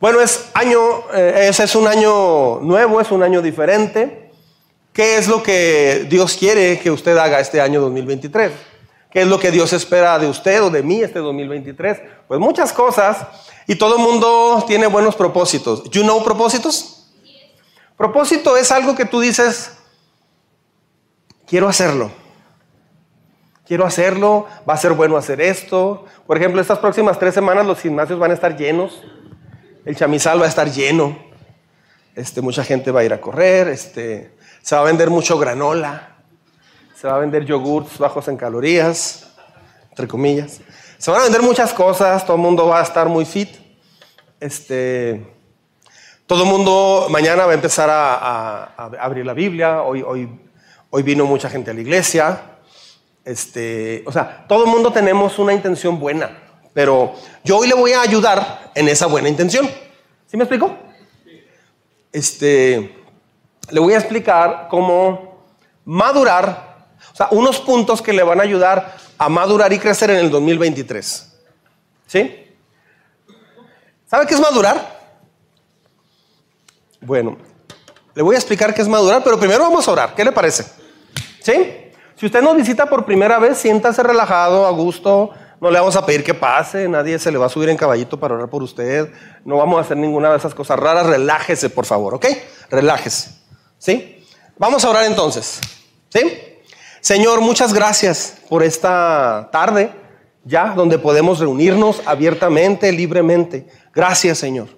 Bueno, es año, eh, ese es un año nuevo, es un año diferente. ¿Qué es lo que Dios quiere que usted haga este año 2023? ¿Qué es lo que Dios espera de usted o de mí este 2023? Pues muchas cosas y todo el mundo tiene buenos propósitos. ¿You know propósitos? Propósito es algo que tú dices, quiero hacerlo. Quiero hacerlo, va a ser bueno hacer esto. Por ejemplo, estas próximas tres semanas los gimnasios van a estar llenos. El chamizal va a estar lleno. Este, mucha gente va a ir a correr. Este, se va a vender mucho granola. Se va a vender yogurts bajos en calorías, entre comillas. Se van a vender muchas cosas, todo el mundo va a estar muy fit. Este, todo el mundo mañana va a empezar a, abrir la Biblia. Hoy, hoy, hoy vino mucha gente a la iglesia. Este, o sea, todo el mundo tenemos una intención buena, pero yo hoy le voy a ayudar en esa buena intención. ¿Sí me explico? Este, le voy a explicar cómo madurar o sea, unos puntos que le van a ayudar a madurar y crecer en el 2023. ¿Sí? ¿Sabe qué es madurar? Bueno, le voy a explicar qué es madurar, pero primero vamos a orar. ¿Qué le parece? ¿Sí? Si usted nos visita por primera vez, siéntase relajado, a gusto. No le vamos a pedir que pase, nadie se le va a subir en caballito para orar por usted. No vamos a hacer ninguna de esas cosas raras. Relájese, por favor, ¿ok? Relájese. ¿Sí? Vamos a orar entonces. ¿Sí? Señor, muchas gracias por esta tarde, ya donde podemos reunirnos abiertamente, libremente. Gracias, Señor.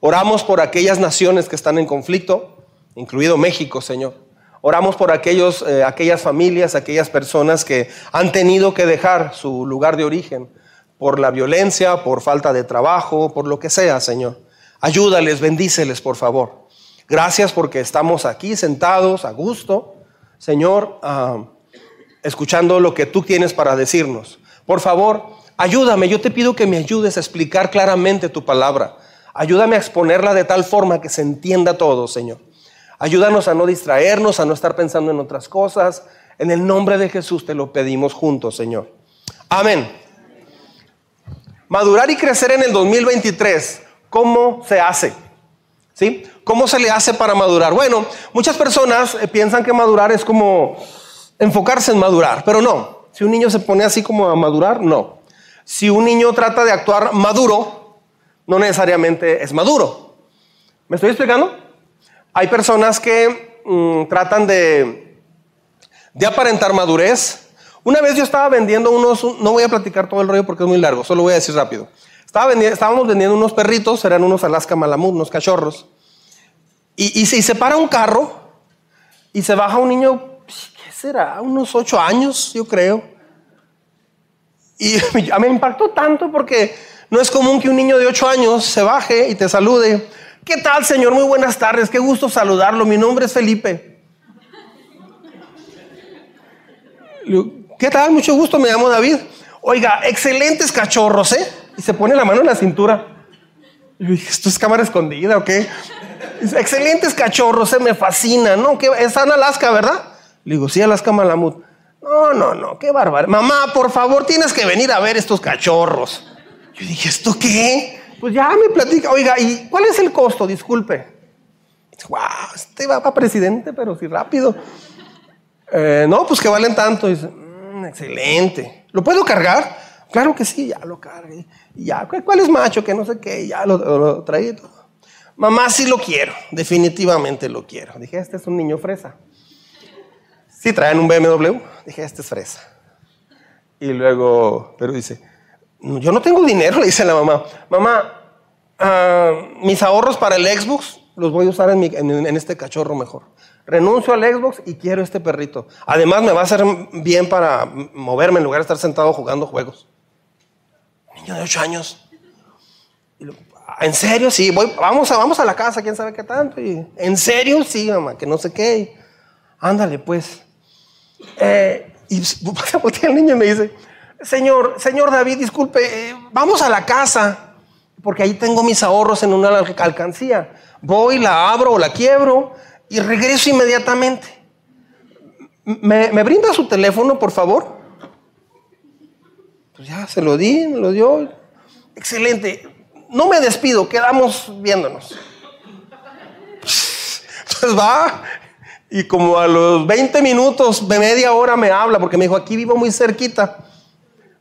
Oramos por aquellas naciones que están en conflicto, incluido México, Señor. Oramos por aquellos, eh, aquellas familias, aquellas personas que han tenido que dejar su lugar de origen por la violencia, por falta de trabajo, por lo que sea, Señor. Ayúdales, bendíceles, por favor. Gracias porque estamos aquí sentados a gusto. Señor, ah, escuchando lo que tú tienes para decirnos. Por favor, ayúdame, yo te pido que me ayudes a explicar claramente tu palabra. Ayúdame a exponerla de tal forma que se entienda todo, Señor. Ayúdanos a no distraernos, a no estar pensando en otras cosas. En el nombre de Jesús te lo pedimos juntos, Señor. Amén. Madurar y crecer en el 2023, ¿cómo se hace? ¿Sí? ¿Cómo se le hace para madurar? Bueno, muchas personas eh, piensan que madurar es como enfocarse en madurar, pero no. Si un niño se pone así como a madurar, no. Si un niño trata de actuar maduro, no necesariamente es maduro. ¿Me estoy explicando? Hay personas que mm, tratan de, de aparentar madurez. Una vez yo estaba vendiendo unos, no voy a platicar todo el rollo porque es muy largo, solo voy a decir rápido. Estaba estábamos vendiendo unos perritos, eran unos Alaska Malamut, unos cachorros. Y, y, y se para un carro y se baja un niño será? Unos ocho años, yo creo. Y me impactó tanto porque no es común que un niño de ocho años se baje y te salude. ¿Qué tal, señor? Muy buenas tardes. Qué gusto saludarlo. Mi nombre es Felipe. ¿Qué tal? Mucho gusto. Me llamo David. Oiga, excelentes cachorros, ¿eh? Y se pone la mano en la cintura. Y dije, ¿esto es cámara escondida o qué? Excelentes cachorros, ¿eh? Me fascina, ¿no? Es Ana Alaska, ¿verdad? Le digo, sí, Alaska Malamut. No, no, no, qué bárbaro. Mamá, por favor, tienes que venir a ver estos cachorros. Yo dije, ¿esto qué? Pues ya me platica. Oiga, ¿y cuál es el costo? Disculpe. Wow, este va para presidente, pero sí rápido. Eh, no, pues que valen tanto. Dice, mm, excelente. ¿Lo puedo cargar? Claro que sí, ya lo cargué. Ya, ¿cuál es macho? Que no sé qué, ya lo, lo traí todo. Mamá, sí lo quiero, definitivamente lo quiero. Dije, este es un niño fresa. Sí, traen un BMW. Dije, este es fresa. Y luego, pero dice, yo no tengo dinero, le dice la mamá. Mamá, ah, mis ahorros para el Xbox los voy a usar en, este cachorro mejor. Renuncio al Xbox y quiero este perrito. Además, me va a hacer bien para moverme en lugar de estar sentado jugando juegos. Niño de 8 años. ¿En serio? Sí, voy, vamos, a, vamos a la casa, quién sabe qué tanto. Y, ¿En serio? Sí, mamá, que no sé qué. ándale, pues. Eh, y voltea el niño y me dice, Señor, señor David, disculpe, eh, vamos a la casa, porque ahí tengo mis ahorros en una alcancía. Voy, la abro o la quiebro y regreso inmediatamente. ¿Me, ¿Me, brinda su teléfono, por favor? Pues ya se lo di, me lo dio. Excelente. no me despido, quedamos viéndonos. Entonces va y como a los 20 minutos, de media hora me habla, porque me dijo, aquí vivo muy cerquita.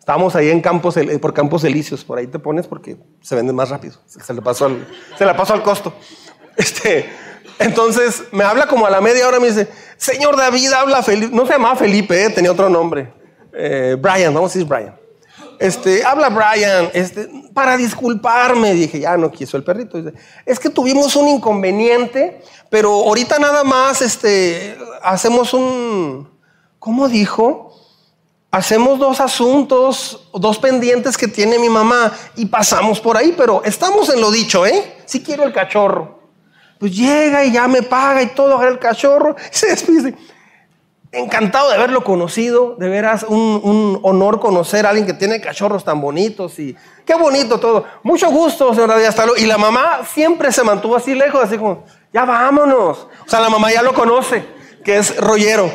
Estábamos ahí en Campos, por Campos Elíseos, por ahí te pones porque se vende más rápido. Se le pasó se la pasó al costo. Este, entonces me habla como a la media hora, me dice, señor David, habla Felipe. No se llamaba Felipe, eh, tenía otro nombre. Eh, Brian, vamos a decir Brian. Este, habla Brian, este, para disculparme, dije, ya no quiso el perrito. es que tuvimos un inconveniente, pero ahorita nada más, este, hacemos un, ¿cómo dijo? Hacemos dos asuntos, dos pendientes que tiene mi mamá y pasamos por ahí, pero estamos en lo dicho, ¿eh? Si quiero el cachorro. Pues llega y ya me paga y todo, el cachorro se despide. Encantado de haberlo conocido, de veras un, honor conocer a alguien que tiene cachorros tan bonitos y qué bonito todo. Mucho gusto, señora Díaz Y la mamá siempre se mantuvo así lejos, así como, ya vámonos. O sea, la mamá ya lo conoce, que es rollero.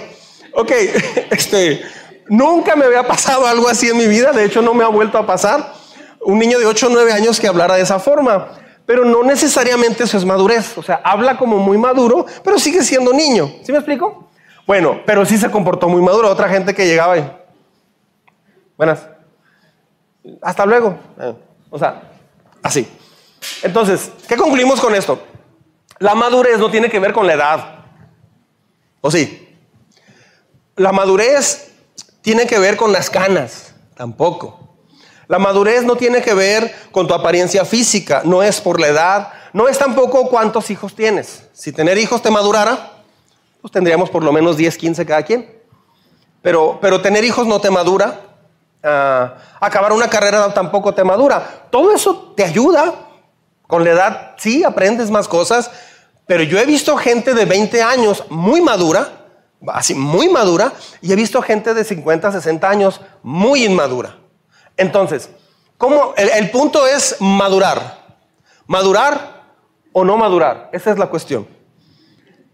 Ok, este, nunca me había pasado algo así en mi vida, de hecho no me ha vuelto a pasar. Un niño de 8 o 9 años que hablara de esa forma, pero no necesariamente eso es madurez. O sea, habla como muy maduro, pero sigue siendo niño. ¿Sí me explico? Bueno, pero sí se comportó muy maduro. Otra gente que llegaba y. Buenas. Hasta luego. O sea, así. Entonces, ¿qué concluimos con esto? La madurez no tiene que ver con la edad. ¿O sí? La madurez tiene que ver con las canas. Tampoco. La madurez no tiene que ver con tu apariencia física. No es por la edad. No es tampoco cuántos hijos tienes. Si tener hijos te madurara, pues tendríamos por lo menos 10, 15 cada quien. Pero, pero tener hijos no te madura. Ah, acabar una carrera tampoco te madura. Todo eso te ayuda. Con la edad sí aprendes más cosas, pero yo he visto gente de 20 años muy madura, así muy madura, y he visto gente de 50, 60 años muy inmadura. Entonces, ¿cómo? El, punto es madurar. ¿Madurar o no madurar? Esa es la cuestión.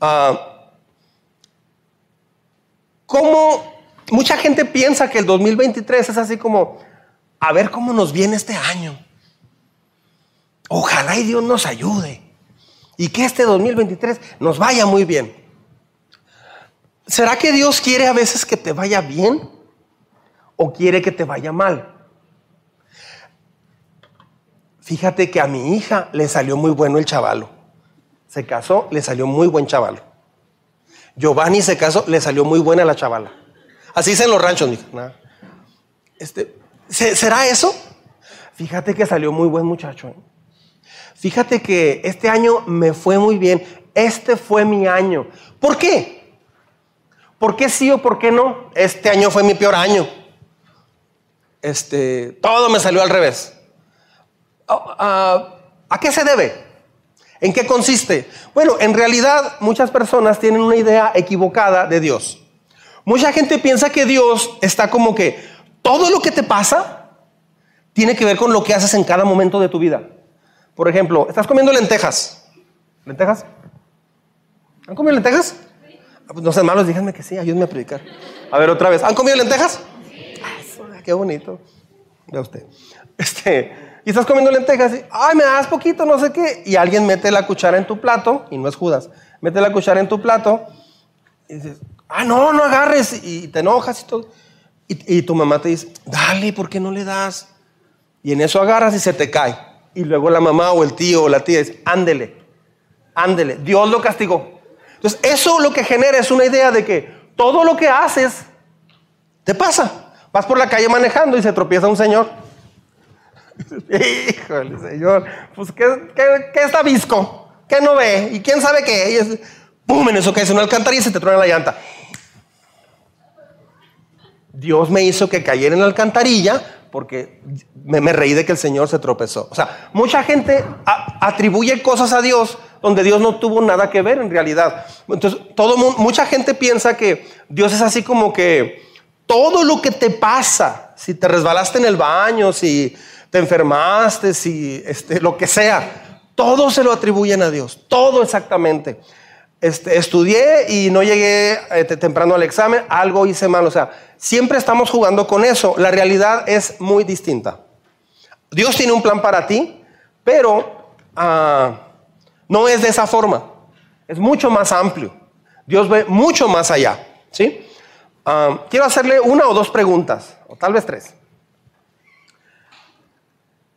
Ah, ¿Cómo mucha gente piensa que el 2023 es así como, a ver cómo nos viene este año? Ojalá y Dios nos ayude. Y que este 2023 nos vaya muy bien. ¿Será que Dios quiere a veces que te vaya bien? ¿O quiere que te vaya mal? Fíjate que a mi hija le salió muy bueno el chavalo. Se casó, le salió muy buen chavalo. Giovanni se casó, le salió muy buena la chavala. Así es en los ranchos, Este, ¿Será eso? Fíjate que salió muy buen muchacho. ¿eh? Fíjate que este año me fue muy bien. Este fue mi año. ¿Por qué? ¿Por qué sí o por qué no? Este año fue mi peor año. Este, todo me salió al revés. Oh, ah, ¿A qué se debe? ¿En qué consiste? Bueno, en realidad muchas personas tienen una idea equivocada de Dios. Mucha gente piensa que Dios está como que todo lo que te pasa tiene que ver con lo que haces en cada momento de tu vida. Por ejemplo, estás comiendo lentejas. ¿Lentejas? ¿Han comido lentejas? No sean malos, díganme que sí, ayúdenme a predicar. A ver, otra vez. ¿Han comido lentejas? Qué bonito. Vea usted. Este, y estás comiendo lentejas y, ay, me das poquito, no sé qué. Y alguien mete la cuchara en tu plato, y no es Judas, mete la cuchara en tu plato y dices, ah, no, no agarres. Y te enojas y todo. Y, tu mamá te dice, dale, ¿por qué no le das? Y en eso agarras y se te cae. Y luego la mamá o el tío o la tía dice, ándele, ándele. Dios lo castigó. Entonces, eso lo que genera es una idea de que todo lo que haces te pasa. Vas por la calle manejando y se tropieza un señor. Híjole, Señor, pues ¿qué, está visco? ¿Qué no ve? ¿Y quién sabe qué? Y es, ¡pum! En eso que es una alcantarilla y se te truena la llanta. Dios me hizo que cayera en la alcantarilla porque me, reí de que el Señor se tropezó. O sea, mucha gente atribuye cosas a Dios donde Dios no tuvo nada que ver en realidad. Entonces, todo, mucha gente piensa que Dios es así como que todo lo que te pasa, si te resbalaste en el baño, si te enfermaste, si este, lo que sea, todo se lo atribuyen a Dios, todo exactamente. Este, estudié y no llegué eh, temprano al examen, algo hice mal, o sea, siempre estamos jugando con eso, la realidad es muy distinta. Dios tiene un plan para ti, Pero ah, no es de esa forma. Es mucho más amplio. Dios ve mucho más allá. ¿sí? Ah, quiero hacerle una o dos preguntas, o tal vez tres.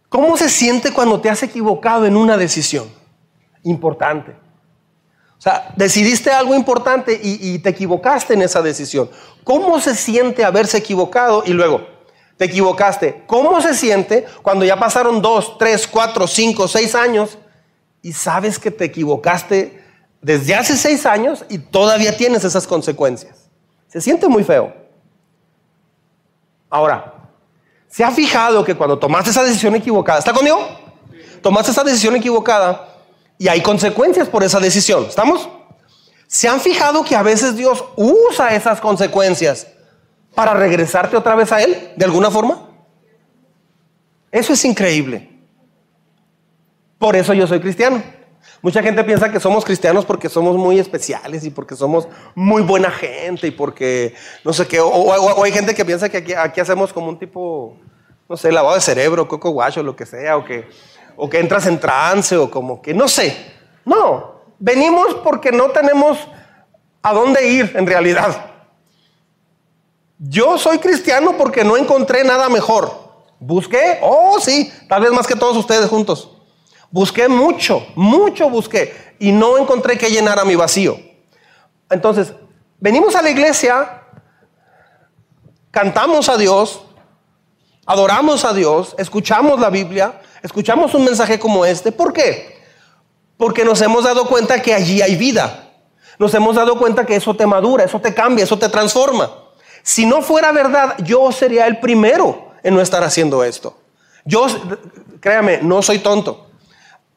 ¿Cómo se siente cuando te has equivocado en una decisión importante? O sea, decidiste algo importante y, te equivocaste en esa decisión. ¿Cómo se siente haberse equivocado y luego te equivocaste? ¿Cómo se siente cuando ya pasaron dos, tres, cuatro, cinco, seis años y sabes que te equivocaste desde hace seis años y todavía tienes esas consecuencias? Se siente muy feo. Ahora, ¿se ha fijado que cuando tomaste esa decisión equivocada, ¿está conmigo? Tomaste esa decisión equivocada y hay consecuencias por esa decisión. ¿Estamos? ¿Se han fijado que a veces Dios usa esas consecuencias para regresarte otra vez a Él, de alguna forma? Eso es increíble. Por eso yo soy cristiano. Mucha gente piensa que somos cristianos porque somos muy especiales y porque somos muy buena gente y porque no sé qué. O, hay gente que piensa que aquí, hacemos como un tipo, no sé, lavado de cerebro, coco guacho, lo que sea, o que o que entras en trance o como que no sé. No, venimos porque no tenemos a dónde ir en realidad. Yo soy cristiano porque no encontré nada mejor. Busqué, oh sí, tal vez más que todos ustedes juntos. Busqué mucho, mucho busqué y no encontré que llenara mi vacío. Entonces, venimos a la iglesia, cantamos a Dios, adoramos a Dios, escuchamos la Biblia, escuchamos un mensaje como este. ¿Por qué? Porque nos hemos dado cuenta que allí hay vida. Nos hemos dado cuenta que eso te madura, eso te cambia, eso te transforma. Si no fuera verdad, yo sería el primero en no estar haciendo esto. Yo, créame, no soy tonto.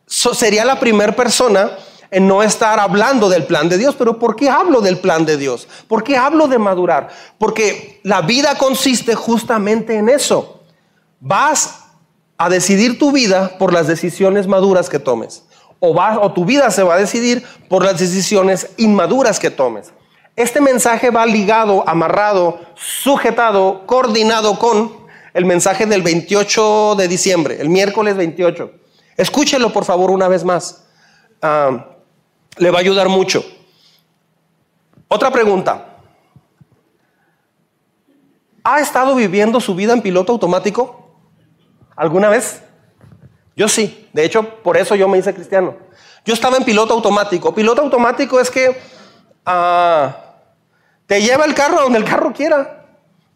Sería la primera persona en no estar hablando del plan de Dios. Pero ¿por qué hablo del plan de Dios? ¿Por qué hablo de madurar? Porque la vida consiste justamente en eso. Vas a decidir tu vida por las decisiones maduras que tomes. O, o tu vida se va a decidir por las decisiones inmaduras que tomes. Este mensaje va ligado, amarrado, sujetado, coordinado con el mensaje del 28 de diciembre, el miércoles 28. Escúchelo por favor una vez más. Ah, le va a ayudar mucho. Otra pregunta. ¿Ha estado viviendo su vida en piloto automático? ¿Alguna vez? Yo sí. De hecho, por eso yo me hice cristiano. Yo estaba en piloto automático. Piloto automático es que ah, te lleva el carro donde el carro quiera.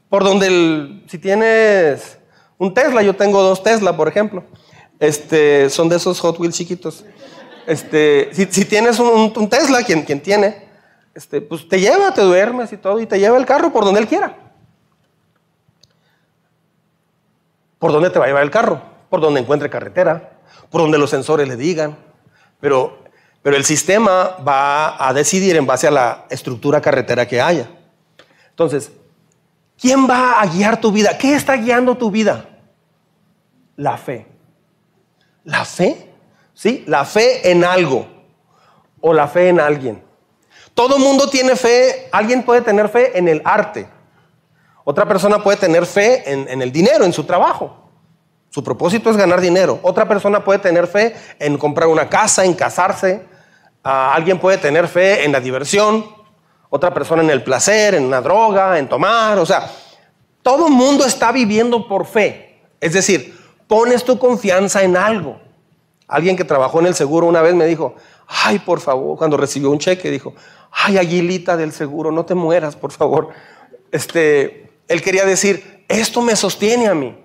Por donde el, si tienes un Tesla, yo tengo dos Tesla, por ejemplo. Este, son de esos Hot Wheels chiquitos. Este, si, tienes un, Tesla, quien, tiene, este, pues te lleva, te duermes y todo, y te lleva el carro por donde él quiera. por dónde te va a llevar el carro, por donde encuentre carretera, por donde los sensores le digan. Pero, pero el sistema va a decidir en base a la estructura carretera que haya. Entonces, ¿quién va a guiar tu vida? ¿Qué está guiando tu vida? La fe. ¿La fe? ¿Sí? La fe en algo o la fe en alguien. Todo mundo tiene fe, alguien puede tener fe en el arte, otra persona puede tener fe en, el dinero, en su trabajo. Su propósito es ganar dinero. Otra persona puede tener fe en comprar una casa, en casarse. Ah, alguien puede tener fe en la diversión. Otra persona en el placer, en una droga, en tomar. O sea, todo mundo está viviendo por fe. Es decir, pones tu confianza en algo. Alguien que trabajó en el seguro una vez me dijo, ay, por favor, cuando recibió un cheque, dijo, ay, aguilita del seguro, no te mueras, por favor. Este, él quería decir, esto me sostiene a mí.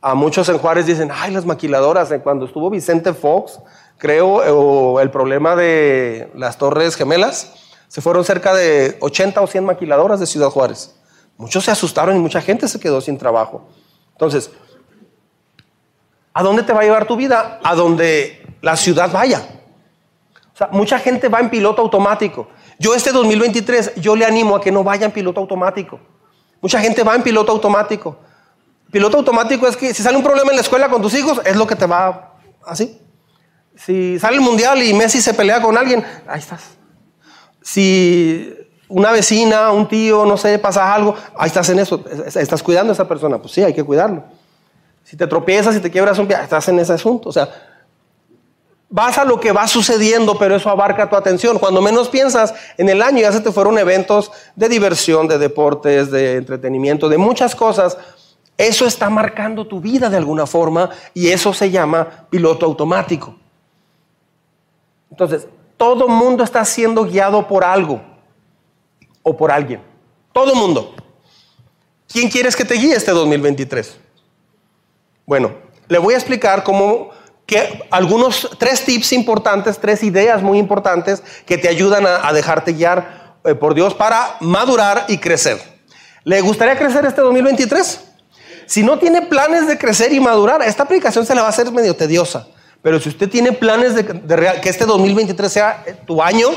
A muchos en Juárez dicen, ay, las maquiladoras, cuando estuvo Vicente Fox, creo, o el problema de las Torres Gemelas, se fueron cerca de 80 o 100 maquiladoras de Ciudad Juárez. Muchos se asustaron y mucha gente se quedó sin trabajo. Entonces, ¿a dónde te va a llevar tu vida? A donde la ciudad vaya. O sea, mucha gente va en piloto automático. Yo este 2023, yo le animo a que no vaya en piloto automático. Mucha gente va en piloto automático. Piloto automático es que si sale un problema en la escuela con tus hijos, es lo que te va así. Si sale el mundial y Messi se pelea con alguien, ahí estás. Si una vecina, un tío, no sé, pasa algo, ahí estás en eso. Estás cuidando a esa persona. Pues sí, hay que cuidarlo. Si te tropiezas, si te quiebras un pie, estás en ese asunto. O sea, vas a lo que va sucediendo, pero eso abarca tu atención. Cuando menos piensas, en el año ya se te fueron eventos de diversión, de deportes, de entretenimiento, de muchas cosas. Eso está marcando tu vida de alguna forma y eso se llama piloto automático. Entonces, todo mundo está siendo guiado por algo o por alguien. Todo mundo. ¿Quién quieres que te guíe este 2023? Bueno, le voy a explicar cómo que algunos tres tips importantes, tres ideas muy importantes que te ayudan a, dejarte guiar eh, por Dios para madurar y crecer. ¿Le gustaría crecer este 2023? Si no tiene planes de crecer y madurar, esta aplicación se la va a hacer medio tediosa. Pero si usted tiene planes de, que este 2023 sea eh, tu año,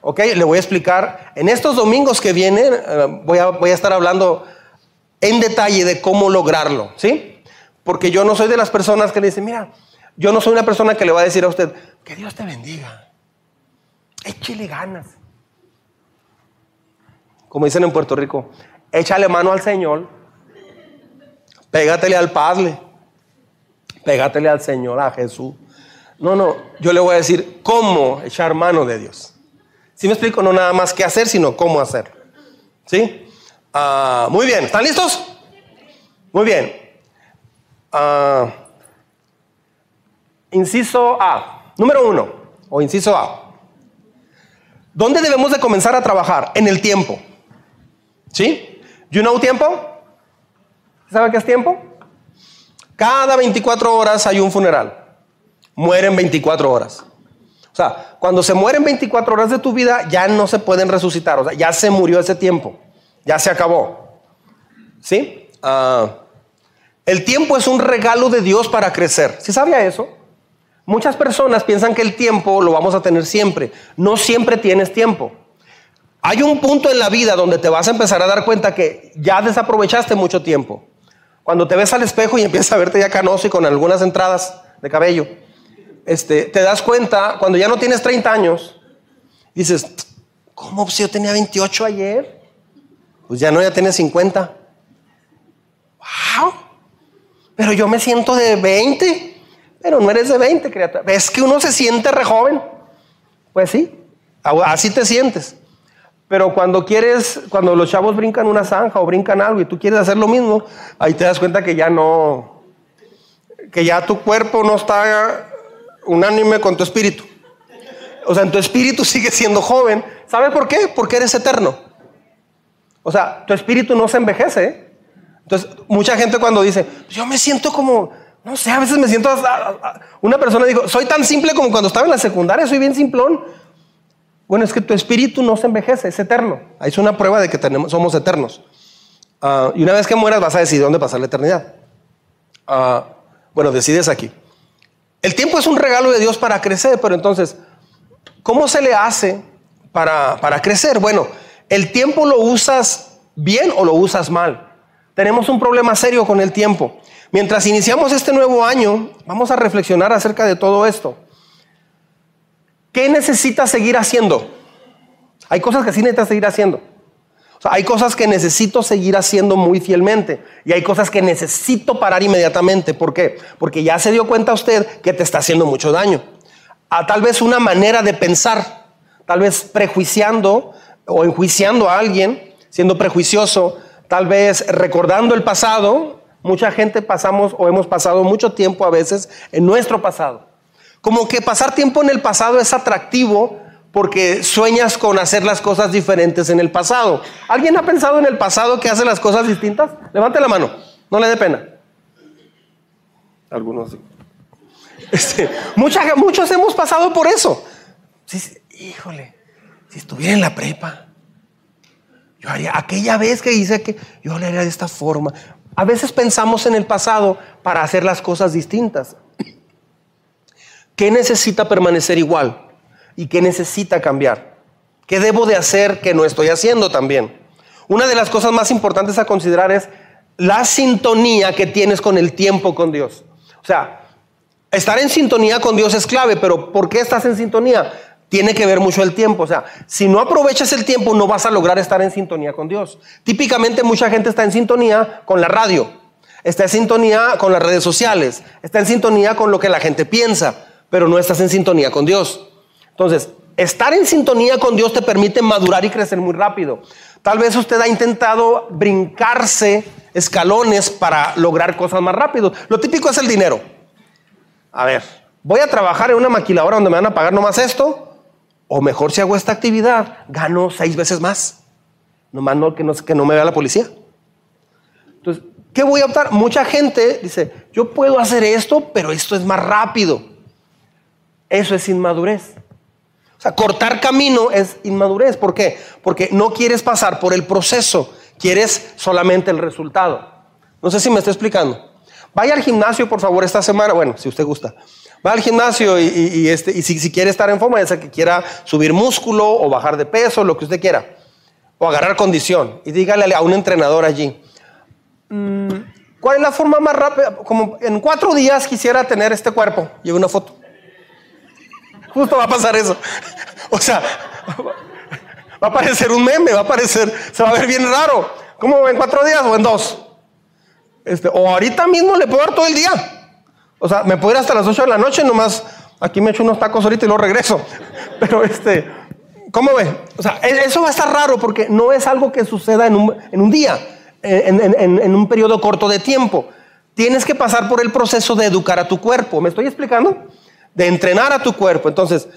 ok, le voy a explicar. En estos domingos que vienen, eh, voy, a, voy a estar hablando en detalle de cómo lograrlo, ¿sí? Porque yo no soy de las personas que le dicen, mira, yo no soy una persona que le va a decir a usted, que Dios te bendiga. Échele ganas. Como dicen en Puerto Rico, échale mano al Señor, pégatele al Padre, pégatele al Señor, a Jesús. No, no, yo le voy a decir cómo echar mano de Dios. Si me explico, no nada más qué hacer, sino cómo hacer. ¿Sí? Ah, muy bien, ¿están listos? Muy bien. Ah, Inciso A. Número uno, o inciso A. ¿Dónde debemos de comenzar a trabajar? En el tiempo. ¿Sí? ¿You know tiempo? ¿Sabe qué es tiempo? Cada 24 horas hay un funeral. Mueren 24 horas. O sea, cuando se mueren 24 horas de tu vida, ya no se pueden resucitar. O sea, ya se murió ese tiempo. Ya se acabó. ¿Sí? Ah, el tiempo es un regalo de Dios para crecer. ¿Sí sabía eso? Muchas personas piensan que el tiempo lo vamos a tener siempre. No siempre tienes tiempo. Hay un punto en la vida donde te vas a empezar a dar cuenta que ya desaprovechaste mucho tiempo. Cuando te ves al espejo y empiezas a verte ya canoso y con algunas entradas de cabello, este, te das cuenta cuando ya no tienes 30 años, dices, ¿cómo si yo tenía 28 ayer? Pues ya no, ya tienes 50. ¡Wow! Pero yo me siento de 20. Pero no eres de 20, criatura. ¿Ves que uno se siente re joven? Pues sí, así te sientes. Pero cuando quieres, cuando los chavos brincan una zanja o brincan algo y tú quieres hacer lo mismo, ahí te das cuenta que ya no, que ya tu cuerpo no está unánime con tu espíritu. O sea, en tu espíritu sigue siendo joven. ¿Sabes por qué? Porque eres eterno. O sea, tu espíritu no se envejece. ¿eh? Entonces, mucha gente cuando dice, yo me siento como, no sé, a veces me siento... Una persona dijo, soy tan simple como cuando estaba en la secundaria, soy bien simplón. Bueno, es que tu espíritu no se envejece, es eterno. Ahí es una prueba de que tenemos, somos eternos. Ah, y una vez que mueras vas a decidir dónde pasar la eternidad. Ah, bueno, decides aquí. El tiempo es un regalo de Dios para crecer, pero entonces, ¿cómo se le hace para, para crecer? Bueno, el tiempo lo usas bien o lo usas mal. Tenemos un problema serio con el tiempo. Mientras iniciamos este nuevo año, vamos a reflexionar acerca de todo esto. ¿Qué necesitas seguir haciendo? Hay cosas que sí necesitas seguir haciendo. Hay cosas que necesito seguir haciendo muy fielmente y hay cosas que necesito parar inmediatamente. ¿Por qué? Porque ya se dio cuenta usted que te está haciendo mucho daño. A tal vez una manera de pensar, tal vez prejuiciando o enjuiciando a alguien, siendo prejuicioso, tal vez recordando el pasado Mucha gente pasamos o hemos pasado mucho tiempo a veces en nuestro pasado. Como que pasar tiempo en el pasado es atractivo porque sueñas con hacer las cosas diferentes en el pasado. ¿Alguien ha pensado en el pasado que hace las cosas distintas? Levante la mano, no le dé pena. Algunos sí. Este, muchos hemos pasado por eso. híjole, si estuviera en la prepa, aquella vez que hice que yo le haría de esta forma. A veces pensamos en el pasado para hacer las cosas distintas. ¿Qué necesita permanecer igual? ¿Y qué necesita cambiar? ¿Qué debo de hacer que no estoy haciendo también? Una de las cosas más importantes a considerar es la sintonía que tienes con el tiempo con Dios. O sea, estar en sintonía con Dios es clave, pero ¿por qué estás en sintonía? Tiene que ver mucho el tiempo. O sea, si no aprovechas el tiempo, no vas a lograr estar en sintonía con Dios. Típicamente mucha gente está en sintonía con la radio, está en sintonía con las redes sociales, está en sintonía con lo que la gente piensa. pero no estás en sintonía con Dios. Entonces, estar en sintonía con Dios te permite madurar y crecer muy rápido. Tal vez usted ha intentado brincarse escalones para lograr cosas más rápido. Lo típico es el dinero. A ver, voy a trabajar en una maquiladora donde me van a pagar nomás esto, o mejor si hago esta actividad, gano seis veces más. No que no, que no me vea la policía. Entonces, ¿qué voy a optar? Mucha gente dice, yo puedo hacer esto, pero esto es más rápido. Eso es inmadurez. O sea, cortar camino es inmadurez. ¿Por qué? Porque no quieres pasar por el proceso, quieres solamente el resultado. No sé si me está explicando. Vaya al gimnasio, por favor, esta semana. Bueno, si usted gusta. Va al gimnasio y, este, y si, quiere estar en forma, ya sea que quiera subir músculo o bajar de peso, lo que usted quiera. O agarrar condición. Y dígale a un entrenador allí. Mm, ¿Cuál es la forma más rápida? Como en cuatro días quisiera tener este cuerpo. Lleve una foto. Justo va a pasar eso. O sea, va a parecer un meme, va a parecer, se va a ver bien raro. ¿Cómo en cuatro días o en dos? Este, o ahorita mismo le puedo dar todo el día. O sea, me puedo ir hasta las ocho de la noche, nomás aquí me echo unos tacos ahorita y luego regreso. Pero este, ¿cómo ve? O sea, e, eso va a estar raro porque no es algo que suceda en un, día, en un periodo corto de tiempo. Tienes que pasar por el proceso de educar a tu cuerpo. ¿Me estoy explicando? de entrenar a tu cuerpo. Entonces,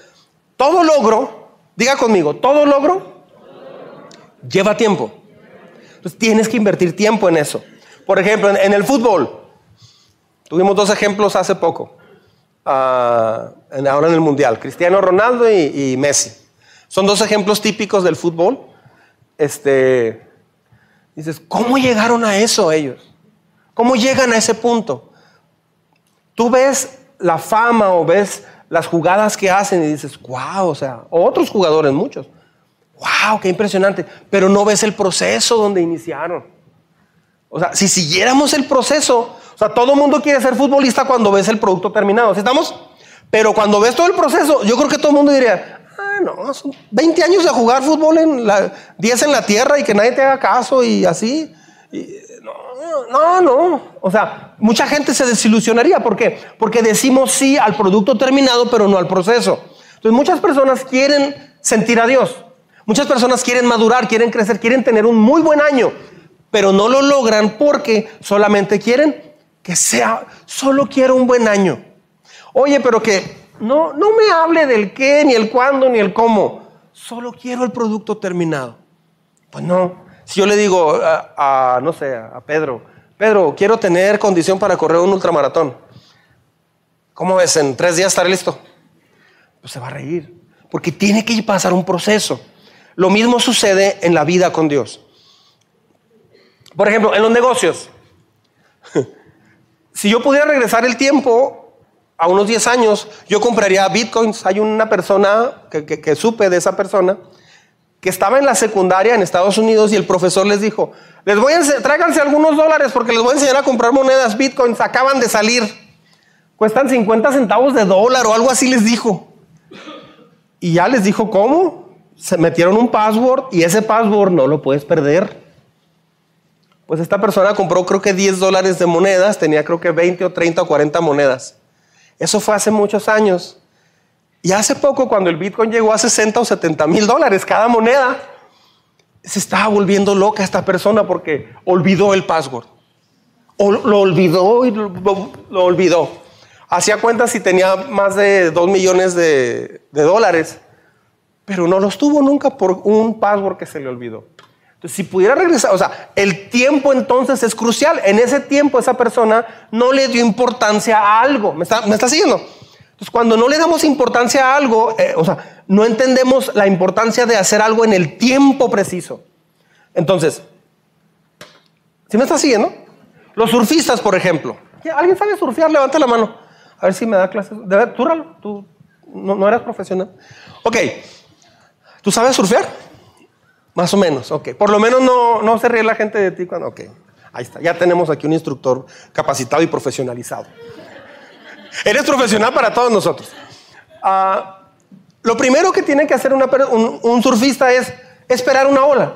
todo logro, diga conmigo, todo logro lleva tiempo. Entonces tienes que invertir tiempo en eso. Por ejemplo, en, el fútbol, tuvimos dos ejemplos hace poco, ah, ahora en el Mundial, Cristiano Ronaldo y, Messi. Son dos ejemplos típicos del fútbol. Este, dices, ¿cómo llegaron a eso ellos? ¿Cómo llegan a ese punto? Tú ves la fama o ves las jugadas que hacen y dices, wow, o sea, otros jugadores, muchos, wow, qué impresionante, pero no ves el proceso donde iniciaron. O sea, si siguiéramos el proceso, sea, todo el mundo quiere ser futbolista cuando ves el producto terminado, ¿sí estamos? Pero cuando ves todo el proceso, yo creo que todo el mundo diría, ah, no, son 20 años de jugar fútbol en la, 10 en la tierra y que nadie te haga caso y así. Y, no, no. O sea, mucha gente se desilusionaría. ¿Por qué? Porque decimos sí al producto terminado, pero no al proceso. Entonces, muchas personas quieren sentir a Dios. Muchas personas quieren madurar, quieren crecer, quieren tener un muy buen año, pero no lo logran porque solamente quieren que sea, solo quiero un buen año. Oye, pero que no, no me hable del qué, ni el cuándo, ni el cómo. Solo quiero el producto terminado. Pues no, si yo le digo a, no sé, a Pedro, Pedro, quiero tener condición para correr un ultramaratón. ¿Cómo ves? ¿En tres días estaré listo? Pues se va a reír, porque tiene que pasar un proceso. Lo mismo sucede en la vida con Dios. Por ejemplo, en los negocios. Si yo pudiera regresar el tiempo a unos 10 años, yo compraría bitcoins. Hay una persona que, supe de esa persona que estaba en la secundaria en Estados Unidos y el profesor les dijo, les voy a tráiganse algunos dólares porque les voy a enseñar a comprar monedas, bitcoins, acaban de salir. Cuestan 50 centavos de dólar o algo así les dijo. Y ya les dijo cómo. Se metieron un password y ese password no lo puedes perder. Pues esta persona compró creo que 10 dólares de monedas, tenía creo que 20 o 30 o 40 monedas. Eso fue hace muchos años. Y hace poco, cuando el Bitcoin llegó a 60 o 70 mil dólares cada moneda, se estaba volviendo loca esta persona porque olvidó el password. O lo olvidó y lo, olvidó. Hacía cuentas si tenía más de 2 millones de, de dólares, pero no los tuvo nunca por un password que se le olvidó. Entonces, si pudiera regresar, o sea, el tiempo entonces es crucial. En ese tiempo esa persona no le dio importancia a algo. ¿Me está, me está siguiendo? Entonces, cuando no le damos importancia a algo, eh, o sea, no entendemos la importancia de hacer algo en el tiempo preciso. Entonces, ¿sí me está siguiendo? Los surfistas, por ejemplo. ¿Alguien sabe surfear? Levanta la mano. A ver si me da clases. De ver, tú, tú no, no eras profesional. Ok. ¿Tú sabes surfear? Más o menos, ok. Por lo menos no, no se ríe la gente de ti cuando. Ok. Ahí está. Ya tenemos aquí un instructor capacitado y profesionalizado. Eres profesional para todos nosotros. Ah, lo primero que tiene que hacer un, surfista es esperar una ola.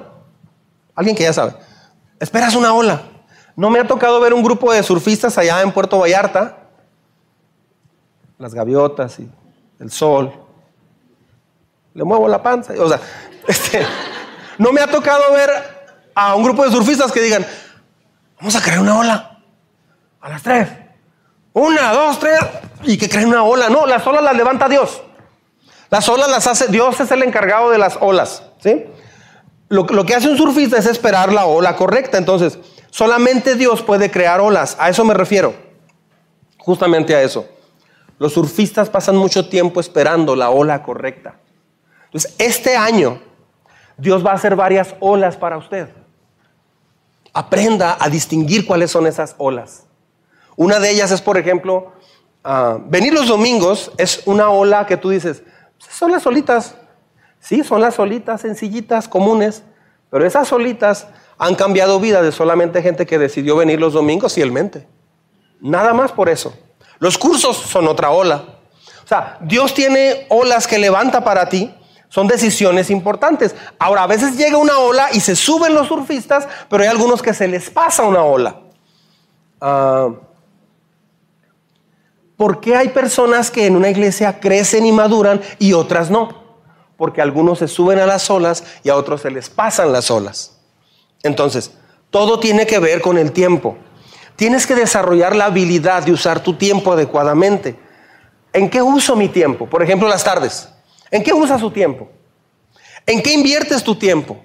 Alguien que ya sabe. Esperas una ola. No me ha tocado ver un grupo de surfistas allá en Puerto Vallarta. las gaviotas y el sol. Le muevo la panza. O sea, este, no me ha tocado ver a un grupo de surfistas que digan, vamos a crear una ola a las tres. Una, dos, tres, y que creen una ola. No, las olas las levanta Dios. Las olas las hace, Dios es el encargado de las olas. ¿sí? Lo, lo que hace un surfista es esperar la ola correcta. Entonces, solamente Dios puede crear olas. A eso me refiero. Justamente a eso. Los surfistas pasan mucho tiempo esperando la ola correcta. Entonces, este año, Dios va a hacer varias olas para usted. Aprenda a distinguir cuáles son esas olas. Una de ellas es, por ejemplo, ah, venir los domingos es una ola que tú dices, son las solitas. Sí, son las solitas sencillitas, comunes, pero esas solitas han cambiado vida de solamente gente que decidió venir los domingos fielmente. Nada más por eso. Los cursos son otra ola. O sea, Dios tiene olas que levanta para ti, son decisiones importantes. Ahora, a veces llega una ola y se suben los surfistas, pero hay algunos que se les pasa una ola. Ah, ¿Por qué hay personas que en una iglesia crecen y maduran y otras no? Porque algunos se suben a las olas y a otros se les pasan las olas. Entonces, todo tiene que ver con el tiempo. Tienes que desarrollar la habilidad de usar tu tiempo adecuadamente. ¿En qué uso mi tiempo? Por ejemplo, las tardes. ¿En qué usas tu tiempo? ¿En qué inviertes tu tiempo?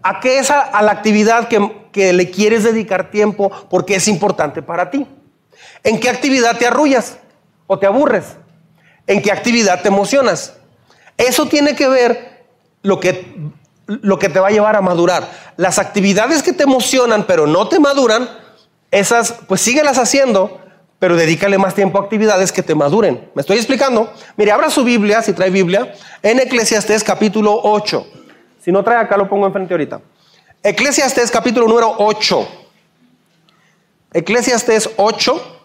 ¿A qué es a, la actividad que, que le quieres dedicar tiempo porque es importante para ti? ¿En qué actividad te arrullas o te aburres? ¿En qué actividad te emocionas? Eso tiene que ver lo que, lo que te va a llevar a madurar. Las actividades que te emocionan pero no te maduran, esas pues síguelas haciendo, pero dedícale más tiempo a actividades que te maduren. ¿Me estoy explicando? Mire, abra su Biblia, si trae Biblia, en Eclesiastés capítulo 8. Si no trae acá, lo pongo enfrente ahorita. Eclesiastés capítulo número 8. Eclesiastés 8.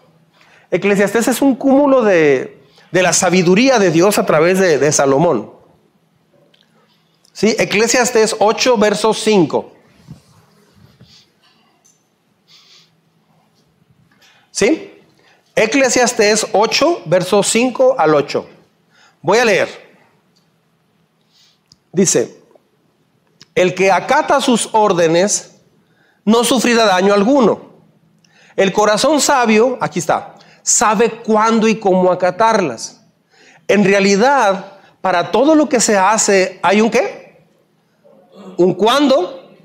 Eclesiastés es un cúmulo de, la sabiduría de Dios a través de, Salomón. ¿Sí? Eclesiastés 8, verso 5. ¿Sí? Eclesiastés 8, verso 5 al 8. Voy a leer. Dice, el que acata sus órdenes no sufrirá daño alguno. El corazón sabio, aquí está, sabe cuándo y cómo acatarlas. En realidad, para todo lo que se hace, hay un qué? Un cuándo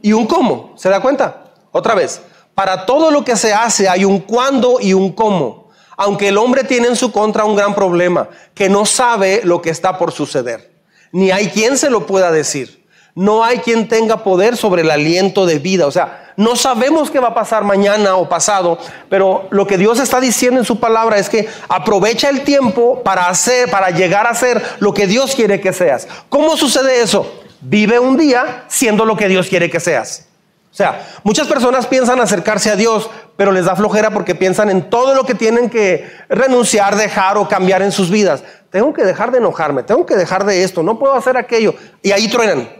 y un cómo. ¿Se da cuenta? Otra vez, para todo lo que se hace hay un cuándo y un cómo. Aunque el hombre tiene en su contra un gran problema, que no sabe lo que está por suceder. Ni hay quien se lo pueda decir. No hay quien tenga poder sobre el aliento de vida. O sea, no sabemos qué va a pasar mañana o pasado, pero lo que Dios está diciendo en su palabra es que aprovecha el tiempo para hacer, para llegar a ser lo que Dios quiere que seas. ¿Cómo sucede eso? Vive un día siendo lo que Dios quiere que seas. O sea, muchas personas piensan acercarse a Dios, pero les da flojera porque piensan en todo lo que tienen que renunciar, dejar o cambiar en sus vidas. Tengo que dejar de enojarme, tengo que dejar de esto, no puedo hacer aquello. Y ahí truenan.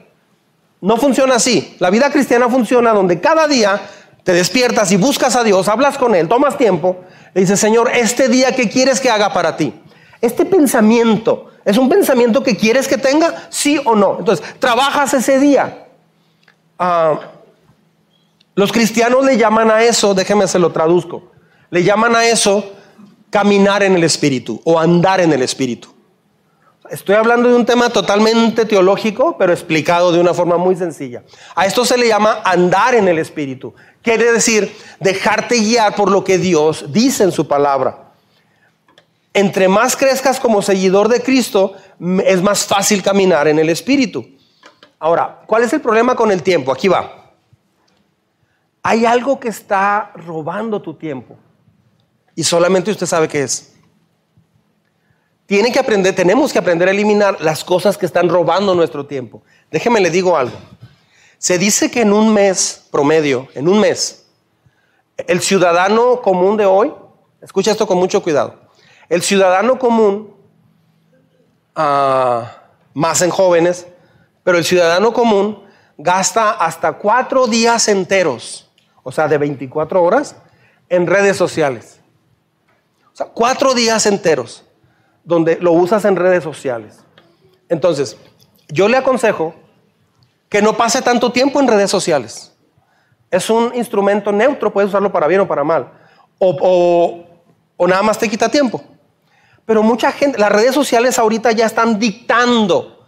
No funciona así. La vida cristiana funciona donde cada día te despiertas y buscas a Dios, hablas con Él, tomas tiempo, le dices, Señor, este día, ¿qué quieres que haga para ti? Este pensamiento, ¿es un pensamiento que quieres que tenga? Sí o no. Entonces, trabajas ese día. Ah, los cristianos le llaman a eso, déjeme se lo traduzco, le llaman a eso caminar en el Espíritu o andar en el Espíritu. Estoy hablando de un tema totalmente teológico, pero explicado de una forma muy sencilla. A esto se le llama andar en el Espíritu. Quiere decir dejarte guiar por lo que Dios dice en su palabra. Entre más crezcas como seguidor de Cristo, es más fácil caminar en el Espíritu. Ahora, ¿cuál es el problema con el tiempo? Aquí va. Hay algo que está robando tu tiempo y solamente usted sabe qué es. Tienen que aprender, tenemos que aprender a eliminar las cosas que están robando nuestro tiempo. Déjeme le digo algo. Se dice que en un mes promedio, en un mes, el ciudadano común de hoy, escucha esto con mucho cuidado, el ciudadano común, ah, más en jóvenes, pero el ciudadano común gasta hasta cuatro días enteros, o sea, de 24 horas, en redes sociales. O sea, cuatro días enteros donde lo usas en redes sociales. Entonces, yo le aconsejo que no pase tanto tiempo en redes sociales. Es un instrumento neutro, puedes usarlo para bien o para mal. O, nada más te quita tiempo. Pero mucha gente, las redes sociales ahorita ya están dictando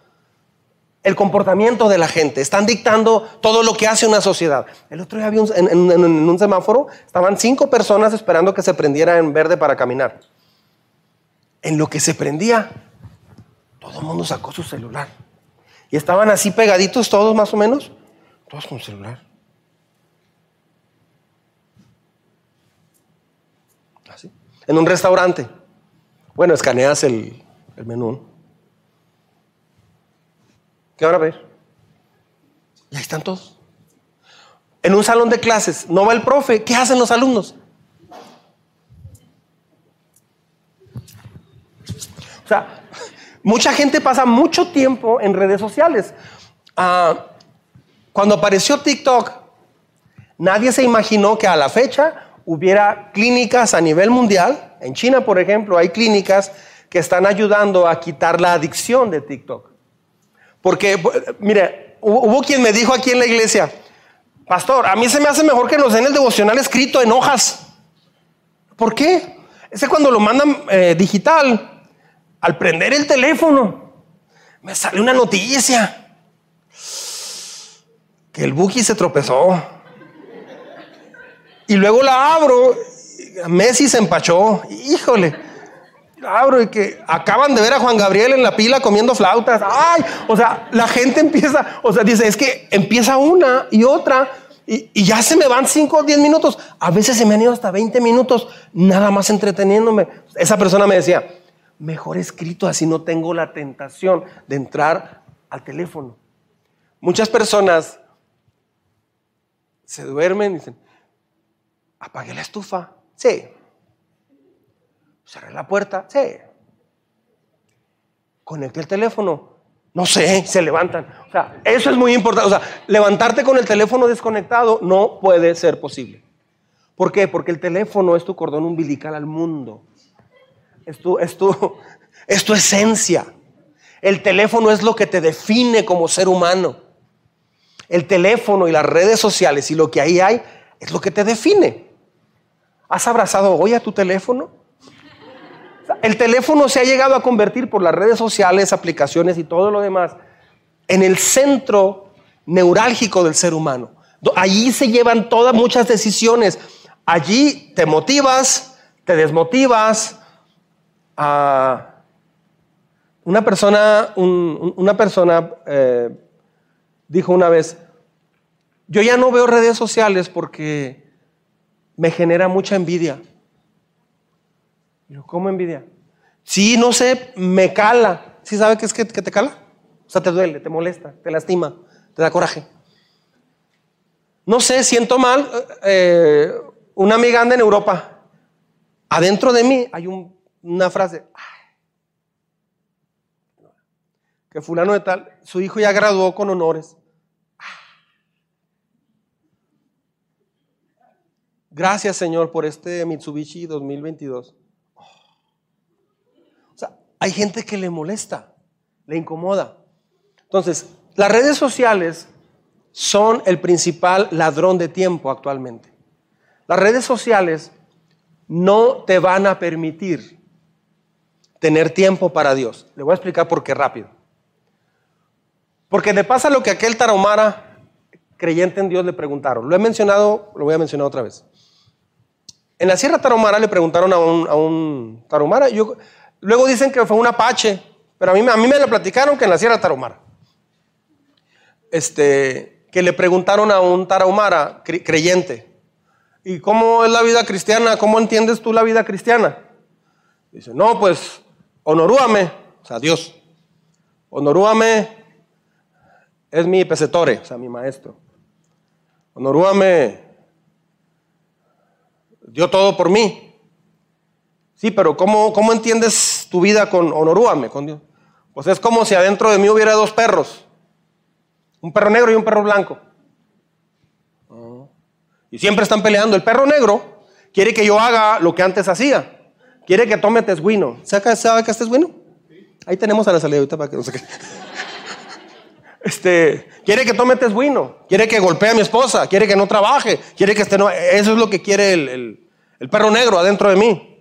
el comportamiento de la gente, están dictando todo lo que hace una sociedad. El otro día había en, un semáforo, estaban cinco personas esperando que se prendiera en verde para caminar. En lo que se prendía, todo el mundo sacó su celular. Y estaban así pegaditos todos más o menos, todos con celular. Así. En un restaurante. Bueno, escaneas el menú. ¿Qué van a ver? Y ahí están todos. En un salón de clases, no va el profe, ¿qué hacen los alumnos? O sea, mucha gente pasa mucho tiempo en redes sociales. Ah, cuando apareció TikTok, nadie se imaginó que a la fecha hubiera clínicas a nivel mundial. En China, por ejemplo, hay clínicas que están ayudando a quitar la adicción de TikTok. Porque, mire, hubo quien me dijo aquí en la iglesia, pastor, a mí se me hace mejor que nos den el devocional escrito en hojas. ¿Por qué? Ese cuando lo mandan eh, digital, al prender el teléfono, me sale una noticia que el Buki se tropezó. Y luego la abro, Messi se empachó. Híjole abro y que acaban de ver a Juan Gabriel en la pila comiendo flautas. Ay, o sea, la gente empieza, o sea, dice, es que empieza una y otra y, ya se me van 5 o 10 minutos. A veces se me han ido hasta 20 minutos nada más entreteniéndome. Esa persona me decía, mejor escrito, así no tengo la tentación de entrar al teléfono. Muchas personas se duermen y dicen, apague la estufa. Sí, Cerré la puerta, sí. Conecté el teléfono, no sé, se levantan. O sea, eso es muy importante. O sea, levantarte con el teléfono desconectado no puede ser posible. ¿Por qué? Porque el teléfono es tu cordón umbilical al mundo. Es tu, es tu, es tu esencia. El teléfono es lo que te define como ser humano. El teléfono y las redes sociales y lo que ahí hay es lo que te define. ¿Has abrazado hoy a tu teléfono? El teléfono se ha llegado a convertir por las redes sociales, aplicaciones y todo lo demás en el centro neurálgico del ser humano. Allí se llevan todas muchas decisiones. Allí te motivas, te desmotivas. una persona, una persona eh, dijo una vez, yo ya no veo redes sociales porque me genera mucha envidia. ¿cómo envidia? Sí, no sé, me cala. ¿Sí sabe qué es que, te cala? O sea, te duele, te molesta, te lastima, te da coraje. No sé, siento mal. Eh, una amiga anda en Europa. Adentro de mí hay una frase. que fulano de tal, su hijo ya graduó con honores. Gracias Señor por este Mitsubishi 2022. Hay gente que le molesta, le incomoda. Entonces, las redes sociales son el principal ladrón de tiempo actualmente. Las redes sociales no te van a permitir tener tiempo para Dios. Le voy a explicar por qué rápido. Porque le pasa lo que aquel taromara creyente en Dios le preguntaron. Lo he mencionado, lo voy a mencionar otra vez. En la Sierra Taromara le preguntaron a un, a un taromara, yo, Luego dicen que fue un apache, pero a mí, a mí me lo platicaron que en la Sierra Tarahumara. Este, que le preguntaron a un tarahumara creyente, ¿y cómo es la vida cristiana? ¿Cómo entiendes tú la vida cristiana? Dice, no, pues, honorúame, o sea, Dios. Honorúame es mi pesetore, o sea, mi maestro. Honorúame dio todo por mí. Sí, pero ¿cómo, cómo entiendes tu vida con honorúame, con Dios? Pues es como si adentro de mí hubiera dos perros. Un perro negro y un perro blanco. Y siempre están peleando. El perro negro quiere que yo haga lo que antes hacía. quiere que tome tesguino. ¿Sabe, sabe qué es tesguino? Ahí tenemos a la salida para que no se quede. Este, quiere que tome tesguino, quiere que golpee a mi esposa, quiere que no trabaje, quiere que esté... No, eso es lo que quiere el, el perro negro adentro de mí.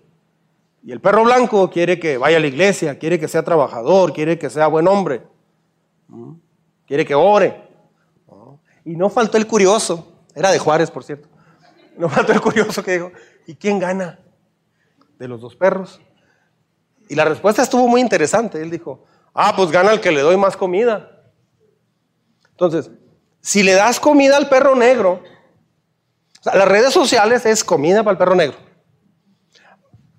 Y el perro blanco quiere que vaya a la iglesia, quiere que sea trabajador, quiere que sea buen hombre, quiere que ore. Y no faltó el curioso, era de Juárez, por cierto. No faltó el curioso que dijo, ¿y quién gana de los dos perros? Y la respuesta estuvo muy interesante. Él dijo, ah, pues gana el que le doy más comida. Entonces, si le das comida al perro negro, las redes sociales es comida para el perro negro.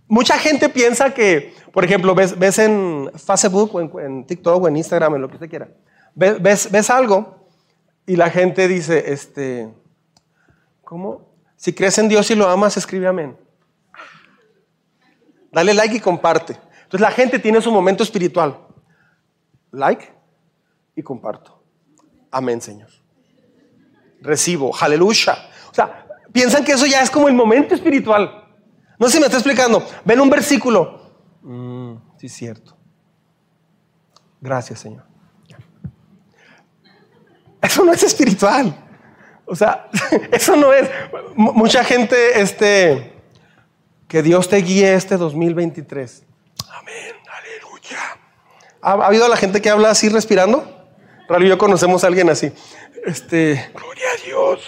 Mucha gente piensa que, por ejemplo, ves, en Facebook o en, TikTok o en Instagram, en lo que usted quiera, ves, ves, algo y la gente dice, este, ¿cómo? Si crees en Dios y lo amas, escribe amén. Dale like y comparte. Entonces la gente tiene su momento espiritual. Like y comparto. Amén, Señor. Recibo, aleluya. O sea, piensan que eso ya es como el momento espiritual. No sé si me está explicando. Ven un versículo. Mm, sí, cierto. Gracias, Señor. Eso no es espiritual. O sea, eso no es. mucha gente, este, que Dios te guíe este 2023. Amén, aleluya. ¿Ha, ¿Ha habido la gente que habla así respirando? Raro y yo conocemos a alguien así. Este, gloria a Dios.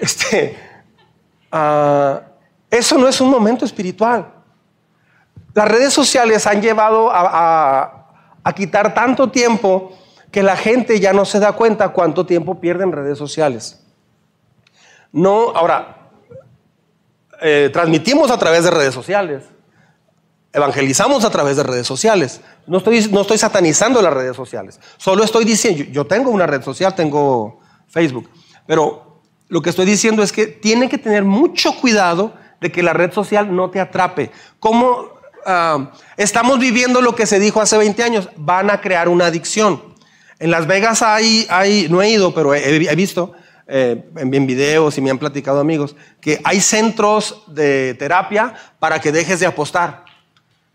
Este, uh, eso no es un momento espiritual. Las redes sociales han llevado a, quitar tanto tiempo que la gente ya no se da cuenta cuánto tiempo pierde en redes sociales. No, ahora, eh, transmitimos a través de redes sociales, evangelizamos a través de redes sociales, no estoy, no estoy satanizando las redes sociales. Solo estoy diciendo, yo tengo una red social, tengo Facebook. Pero lo que estoy diciendo es que tiene que tener mucho cuidado de que la red social no te atrape. ¿Cómo uh, estamos viviendo lo que se dijo hace 20 años? Van a crear una adicción. En Las Vegas hay, hay no he ido, pero he, visto eh, en, videos y me han platicado amigos, que hay centros de terapia para que dejes de apostar.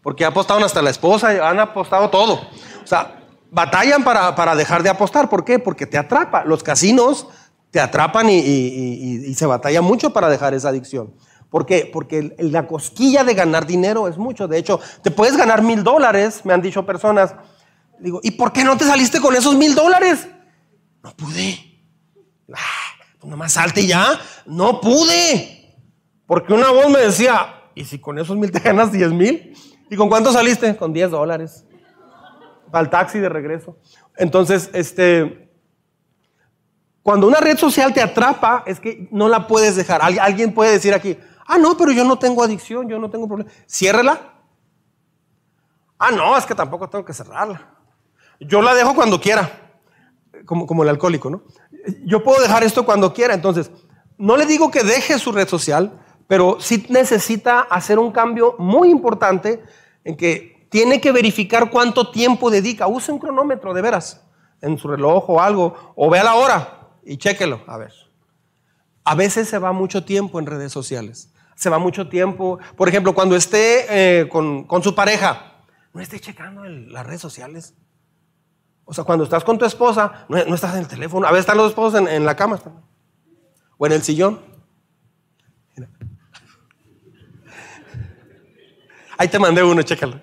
Porque apostaron hasta la esposa, han apostado todo. O sea, batallan para, para dejar de apostar. ¿Por qué? Porque te atrapa. Los casinos te atrapan y, y, se batalla mucho para dejar esa adicción. ¿Por qué? Porque la cosquilla de ganar dinero es mucho. De hecho, te puedes ganar mil dólares, me han dicho personas. Digo, ¿y por qué no te saliste con esos mil dólares? No pude. Ah, pues nomás salte ya. No pude. Porque una voz me decía, ¿y si con esos mil te ganas diez mil? ¿Y con cuánto saliste? Con 10 dólares. El taxi de regreso. Entonces, este, cuando una red social te atrapa, es que no la puedes dejar. Alguien puede decir aquí, ah, no, pero yo no tengo adicción, yo no tengo problema. Ciérrela. Ah, no, es que tampoco tengo que cerrarla. Yo la dejo cuando quiera, como, como el alcohólico, ¿no? Yo puedo dejar esto cuando quiera. Entonces, no le digo que deje su red social, pero sí necesita hacer un cambio muy importante en que tiene que verificar cuánto tiempo dedica. Use un cronómetro de veras en su reloj o algo, o vea la hora y chéquelo. A ver. A veces se va mucho tiempo en redes sociales. Se va mucho tiempo. Por ejemplo, cuando esté eh, con, con, su pareja, no esté checando las redes sociales. O sea, cuando estás con tu esposa, no, no, estás en el teléfono. A veces están los esposos en, la cama o en el sillón. Ahí te mandé uno, chécalo.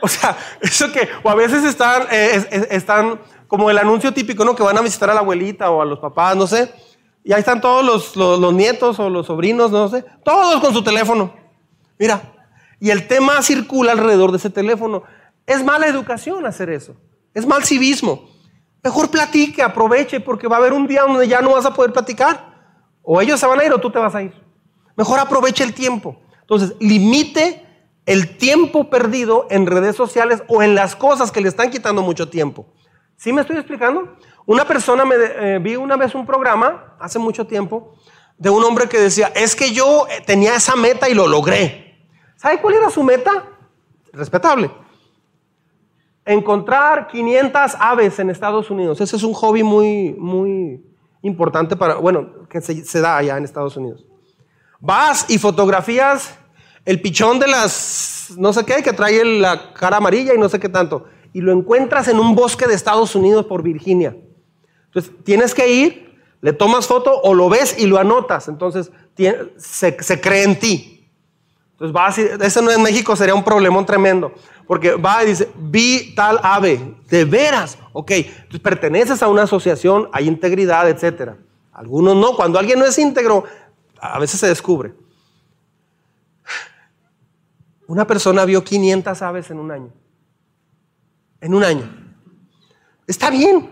O sea, eso que, o a veces están, eh, están como el anuncio típico, ¿no? Que van a visitar a la abuelita o a los papás, no sé. Y ahí están todos los, los, nietos o los sobrinos, no sé. Todos con su teléfono. Mira. Y el tema circula alrededor de ese teléfono. Es mala educación hacer eso. Es mal civismo. Mejor platique, aproveche, porque va a haber un día donde ya no vas a poder platicar. O ellos se van a ir o tú te vas a ir. Mejor aproveche el tiempo. Entonces, limite el tiempo perdido en redes sociales o en las cosas que le están quitando mucho tiempo. ¿Sí me estoy explicando? Una persona me eh, vi una vez un programa hace mucho tiempo de un hombre que decía, es que yo eh, tenía esa meta y lo logré. ¿Sabe cuál era su meta? Respetable. Encontrar 500 aves en Estados Unidos. Ese es un hobby muy, muy importante para, bueno, que se, se da allá en Estados Unidos. Vas y fotografías el pichón de las, no sé qué, que trae la cara amarilla y no sé qué tanto. Y lo encuentras en un bosque de Estados Unidos por Virginia. Entonces, tienes que ir, le tomas foto o lo ves y lo anotas. Entonces, se, cree en ti. Entonces, va a decir, eso no en México sería un problemón tremendo. Porque va y dice, vi tal ave, de veras, ok. Entonces, perteneces a una asociación, hay integridad, etcétera. Algunos no. Cuando alguien no es íntegro, a veces se descubre. Una persona vio 500 aves en un año. En un año. Está bien.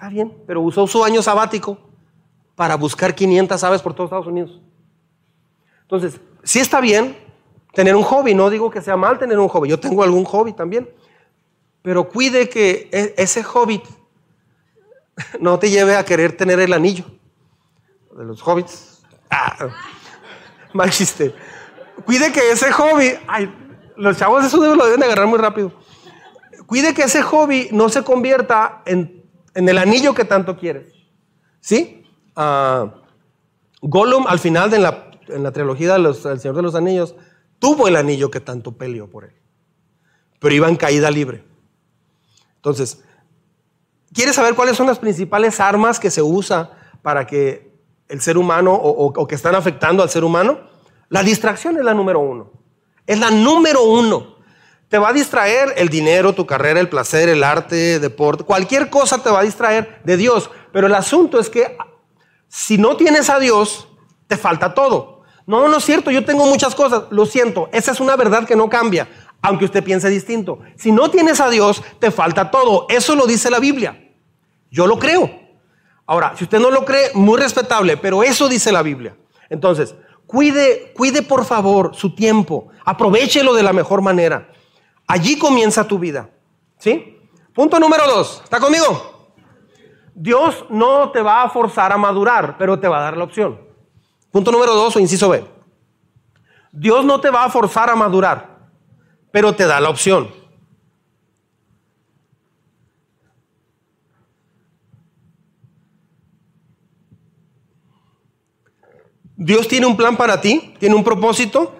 Está bien, pero usó su año sabático para buscar 500 aves por todos Estados Unidos. Entonces, sí está bien tener un hobby, no digo que sea mal tener un hobby, yo tengo algún hobby también, pero cuide que e, ese hobby no te lleve a querer tener el anillo de los hobbits. Ah, mal chiste. Cuide que ese hobby, ay, los chavos eso lo deben agarrar muy rápido. Cuide que ese hobby no se convierta en, el anillo que tanto quieres. ¿Sí? Uh, Gollum al final de la, en la trilogía del Señor de los Anillos tuvo el anillo que tanto peleó por él. Pero iba en caída libre. Entonces, ¿quieres saber cuáles son las principales armas que se usa para que el ser humano o, que están afectando al ser humano? La distracción es la número uno. Es la número uno. Te va a distraer el dinero, tu carrera, el placer, el arte, deporte, cualquier cosa te va a distraer de Dios. Pero el asunto es que si no tienes a Dios, te falta todo. No, no es cierto, yo tengo muchas cosas, lo siento, esa es una verdad que no cambia, aunque usted piense distinto. Si no tienes a Dios, te falta todo. Eso lo dice la Biblia. Yo lo creo. Ahora, si usted no lo cree, muy respetable, pero eso dice la Biblia. Entonces, cuide, cuide por favor su tiempo, aprovechelo de la mejor manera. Allí comienza tu vida. ¿Sí? Punto número dos. ¿Está conmigo? Dios no te va a forzar a madurar, pero te va a dar la opción. Punto número dos o inciso B. Dios no te va a forzar a madurar, pero te da la opción. Dios tiene un plan para ti, tiene un propósito,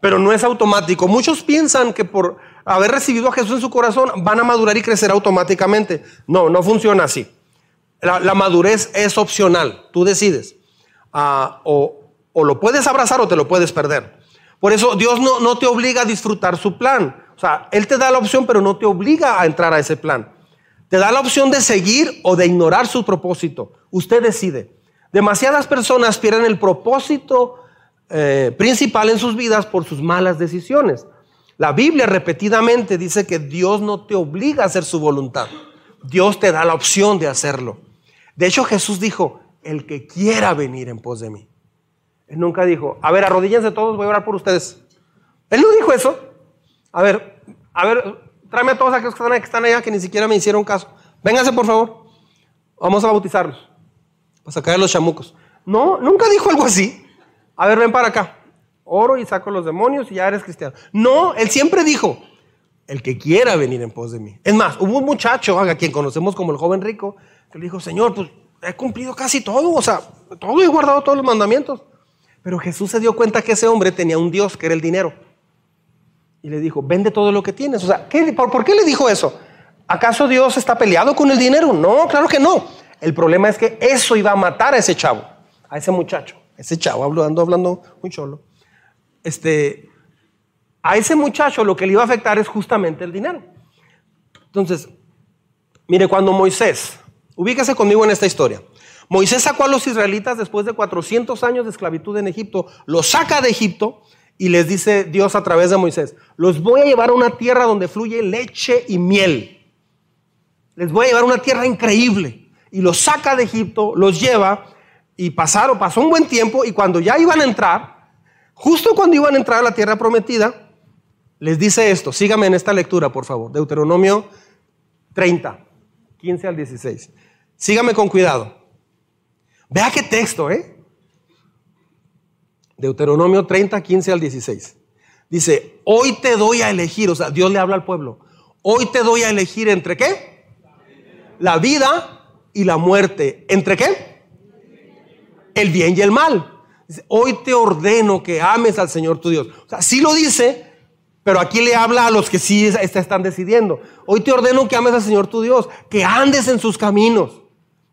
pero no es automático. Muchos piensan que por haber recibido a Jesús en su corazón van a madurar y crecer automáticamente. No, no funciona así. La, madurez es opcional, tú decides. Ah, o, lo puedes abrazar o te lo puedes perder. Por eso Dios no, no te obliga a disfrutar su plan. O sea, Él te da la opción, pero no te obliga a entrar a ese plan. Te da la opción de seguir o de ignorar su propósito. Usted decide. Demasiadas personas pierden el propósito eh, principal en sus vidas por sus malas decisiones. La Biblia repetidamente dice que Dios no te obliga a hacer su voluntad. Dios te da la opción de hacerlo. De hecho, Jesús dijo, el que quiera venir en pos de mí. Él nunca dijo, a ver, arrodíllense todos, voy a orar por ustedes. Él no dijo eso. A ver, a ver, tráeme a todos aquellos que están, están allá que ni siquiera me hicieron caso. Vénganse, por favor. Vamos a bautizarlos para sacar los chamucos. No, nunca dijo algo así. A ver, ven para acá. Oro y saco los demonios y ya eres cristiano. No, él siempre dijo, el que quiera venir en pos de mí. Es más, hubo un muchacho, a quien conocemos como el joven rico, que le dijo, Señor, pues he cumplido casi todo, o sea, todo he guardado todos los mandamientos. Pero Jesús se dio cuenta que ese hombre tenía un Dios que era el dinero. Y le dijo, vende todo lo que tienes. O sea, por, ¿por qué le dijo eso? ¿Acaso Dios está peleado con el dinero? No, claro que no. El problema es que eso iba a matar a ese chavo, a ese muchacho. Ese chavo, hablando, hablando muy cholo. Este, a ese muchacho lo que le iba a afectar es justamente el dinero. Entonces, mire, cuando Moisés, ubíquese conmigo en esta historia. Moisés sacó a los israelitas después de 400 años de esclavitud en Egipto, los saca de Egipto y les dice Dios a través de Moisés, los voy a llevar a una tierra donde fluye leche y miel. Les voy a llevar a una tierra increíble y los saca de Egipto, los lleva y pasaron, pasó un buen tiempo y cuando ya iban a entrar, justo cuando iban a entrar a la tierra prometida, les dice esto, sígame en esta lectura, por favor, Deuteronomio 30, 15 al 16. Sígame con cuidado. Vea qué texto, ¿eh? Deuteronomio 30, 15 al 16. Dice, hoy te doy a elegir, o sea, Dios le habla al pueblo, hoy te doy a elegir entre qué? La vida y la muerte. ¿Entre qué? El bien y el mal. Hoy te ordeno que ames al Señor tu Dios. O sea, sí lo dice, pero aquí le habla a los que sí están decidiendo. Hoy te ordeno que ames al Señor tu Dios, que andes en sus caminos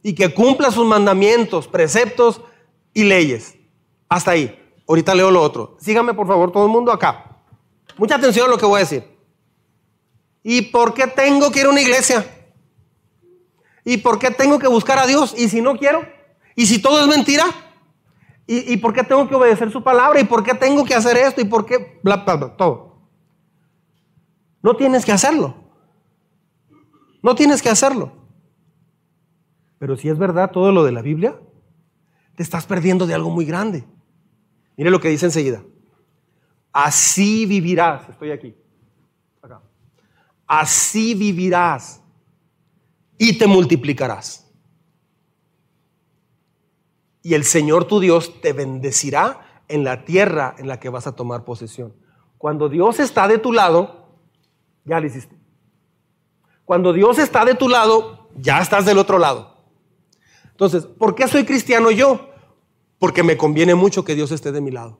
y que cumplas sus mandamientos, preceptos y leyes. Hasta ahí. Ahorita leo lo otro. Síganme por favor todo el mundo acá. Mucha atención a lo que voy a decir. ¿Y por qué tengo que ir a una iglesia? ¿Y por qué tengo que buscar a Dios? ¿Y si no quiero? ¿Y si todo es mentira? ¿Y, por qué tengo que obedecer su palabra? ¿Y por qué tengo que hacer esto? ¿Y por qué? Bla, bla, bla, todo. No tienes que hacerlo. No tienes que hacerlo. Pero si es verdad todo lo de la Biblia, te estás perdiendo de algo muy grande. Mire lo que dice enseguida. Así vivirás. Estoy aquí. Acá. Así vivirás y te multiplicarás. Y el Señor tu Dios te bendecirá en la tierra en la que vas a tomar posesión. Cuando Dios está de tu lado, ya lo hiciste. Cuando Dios está de tu lado, ya estás del otro lado. Entonces, ¿por qué soy cristiano yo? Porque me conviene mucho que Dios esté de mi lado.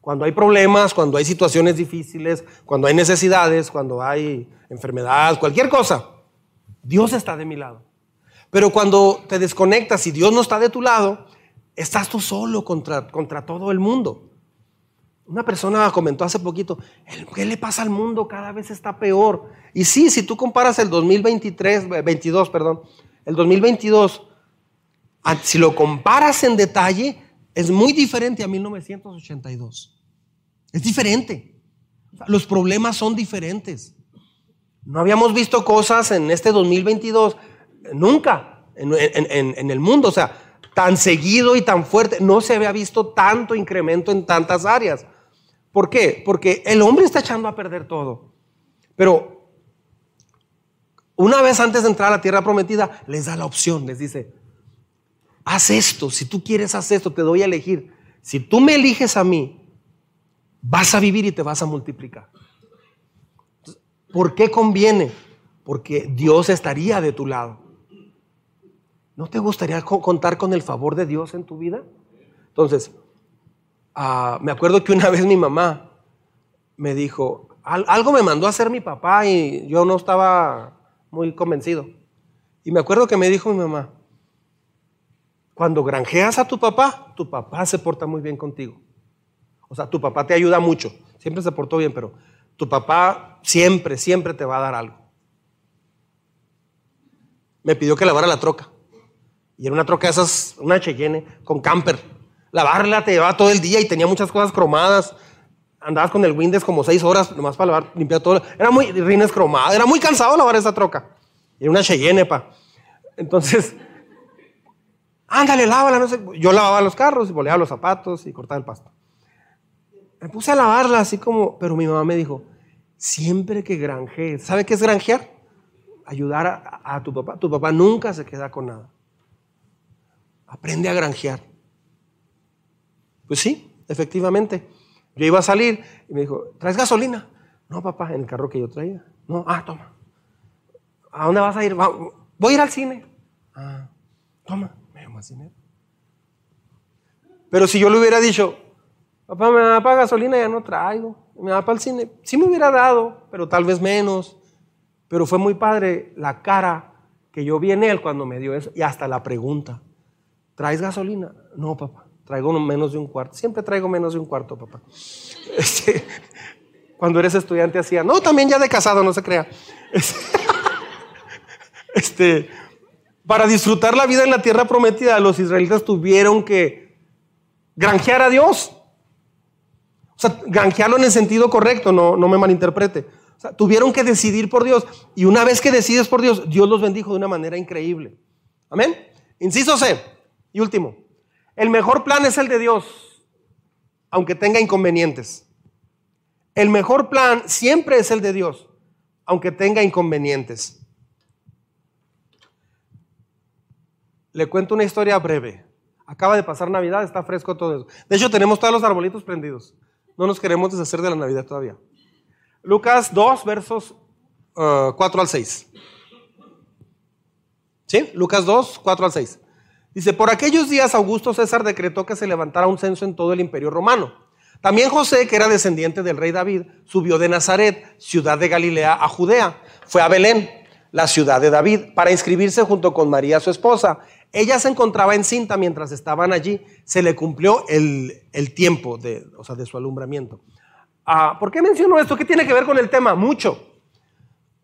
Cuando hay problemas, cuando hay situaciones difíciles, cuando hay necesidades, cuando hay enfermedad, cualquier cosa, Dios está de mi lado. Pero cuando te desconectas y Dios no está de tu lado, estás tú solo contra, contra todo el mundo. Una persona comentó hace poquito, ¿qué le pasa al mundo? Cada vez está peor. Y sí, si tú comparas el 2023, 22, perdón, el 2022, si lo comparas en detalle, es muy diferente a 1982. Es diferente. Los problemas son diferentes. No habíamos visto cosas en este 2022 nunca en, el mundo. O sea, tan seguido y tan fuerte. No se había visto tanto incremento en tantas áreas. ¿Por qué? Porque el hombre está echando a perder todo. Pero una vez antes de entrar a la tierra prometida, les da la opción, les dice, haz esto, si tú quieres, haz esto, te doy a elegir. Si tú me eliges a mí, vas a vivir y te vas a multiplicar. ¿Por qué conviene? Porque Dios estaría de tu lado. ¿No te gustaría contar con el favor de Dios en tu vida? Entonces, ah, me acuerdo que una vez mi mamá me dijo, algo me mandó a hacer mi papá y yo no estaba muy convencido. Y me acuerdo que me dijo mi mamá, cuando granjeas a tu papá, tu papá se porta muy bien contigo. O sea, tu papá te ayuda mucho, siempre se portó bien, pero tu papá siempre, siempre te va a dar algo. Me pidió que lavara la troca. Y era una troca de esas, una Cheyenne con camper. Lavarla te llevaba todo el día y tenía muchas cosas cromadas. Andabas con el Windows como seis horas nomás para lavar, limpiar todo. Era muy rines cromadas. Era muy cansado lavar esa troca. Era una Cheyenne, pa. Entonces, ándale, lávala. No sé. Yo lavaba los carros y boleaba los zapatos y cortaba el pasto. Me puse a lavarla así como, pero mi mamá me dijo, siempre que granjees, ¿sabe qué es granjear? Ayudar a, tu papá. Tu papá nunca se queda con nada. Aprende a granjear. Pues sí, efectivamente. Yo iba a salir y me dijo, ¿traes gasolina? No, papá, en el carro que yo traía. No, ah, toma. ¿A dónde vas a ir? Voy a ir al cine. Ah, toma, me llamo al cine. Pero si yo le hubiera dicho, Papá, me da para gasolina, ya no traigo. Me da para el cine. Sí me hubiera dado, pero tal vez menos. Pero fue muy padre la cara que yo vi en él cuando me dio eso. Y hasta la pregunta. ¿Traes gasolina? No, papá. Traigo menos de un cuarto. Siempre traigo menos de un cuarto, papá. Este, cuando eres estudiante hacía, no, también ya de casado, no se crea. Este, para disfrutar la vida en la tierra prometida, los israelitas tuvieron que granjear a Dios. O sea, granjearlo en el sentido correcto, no, no me malinterprete. O sea, tuvieron que decidir por Dios. Y una vez que decides por Dios, Dios los bendijo de una manera increíble. Amén. Inciso C. Y último. El mejor plan es el de Dios, aunque tenga inconvenientes. El mejor plan siempre es el de Dios, aunque tenga inconvenientes. Le cuento una historia breve. Acaba de pasar Navidad, está fresco todo eso. De hecho, tenemos todos los arbolitos prendidos. No nos queremos deshacer de la Navidad todavía. Lucas 2, versos 4 uh, al 6. ¿Sí? Lucas 2, 4 al 6. Dice, por aquellos días Augusto César decretó que se levantara un censo en todo el imperio romano. También José, que era descendiente del rey David, subió de Nazaret, ciudad de Galilea, a Judea. Fue a Belén, la ciudad de David, para inscribirse junto con María, su esposa. Ella se encontraba encinta mientras estaban allí. Se le cumplió el, tiempo de, o sea, de su alumbramiento. Ah, ¿Por qué menciono esto? ¿Qué tiene que ver con el tema? Mucho.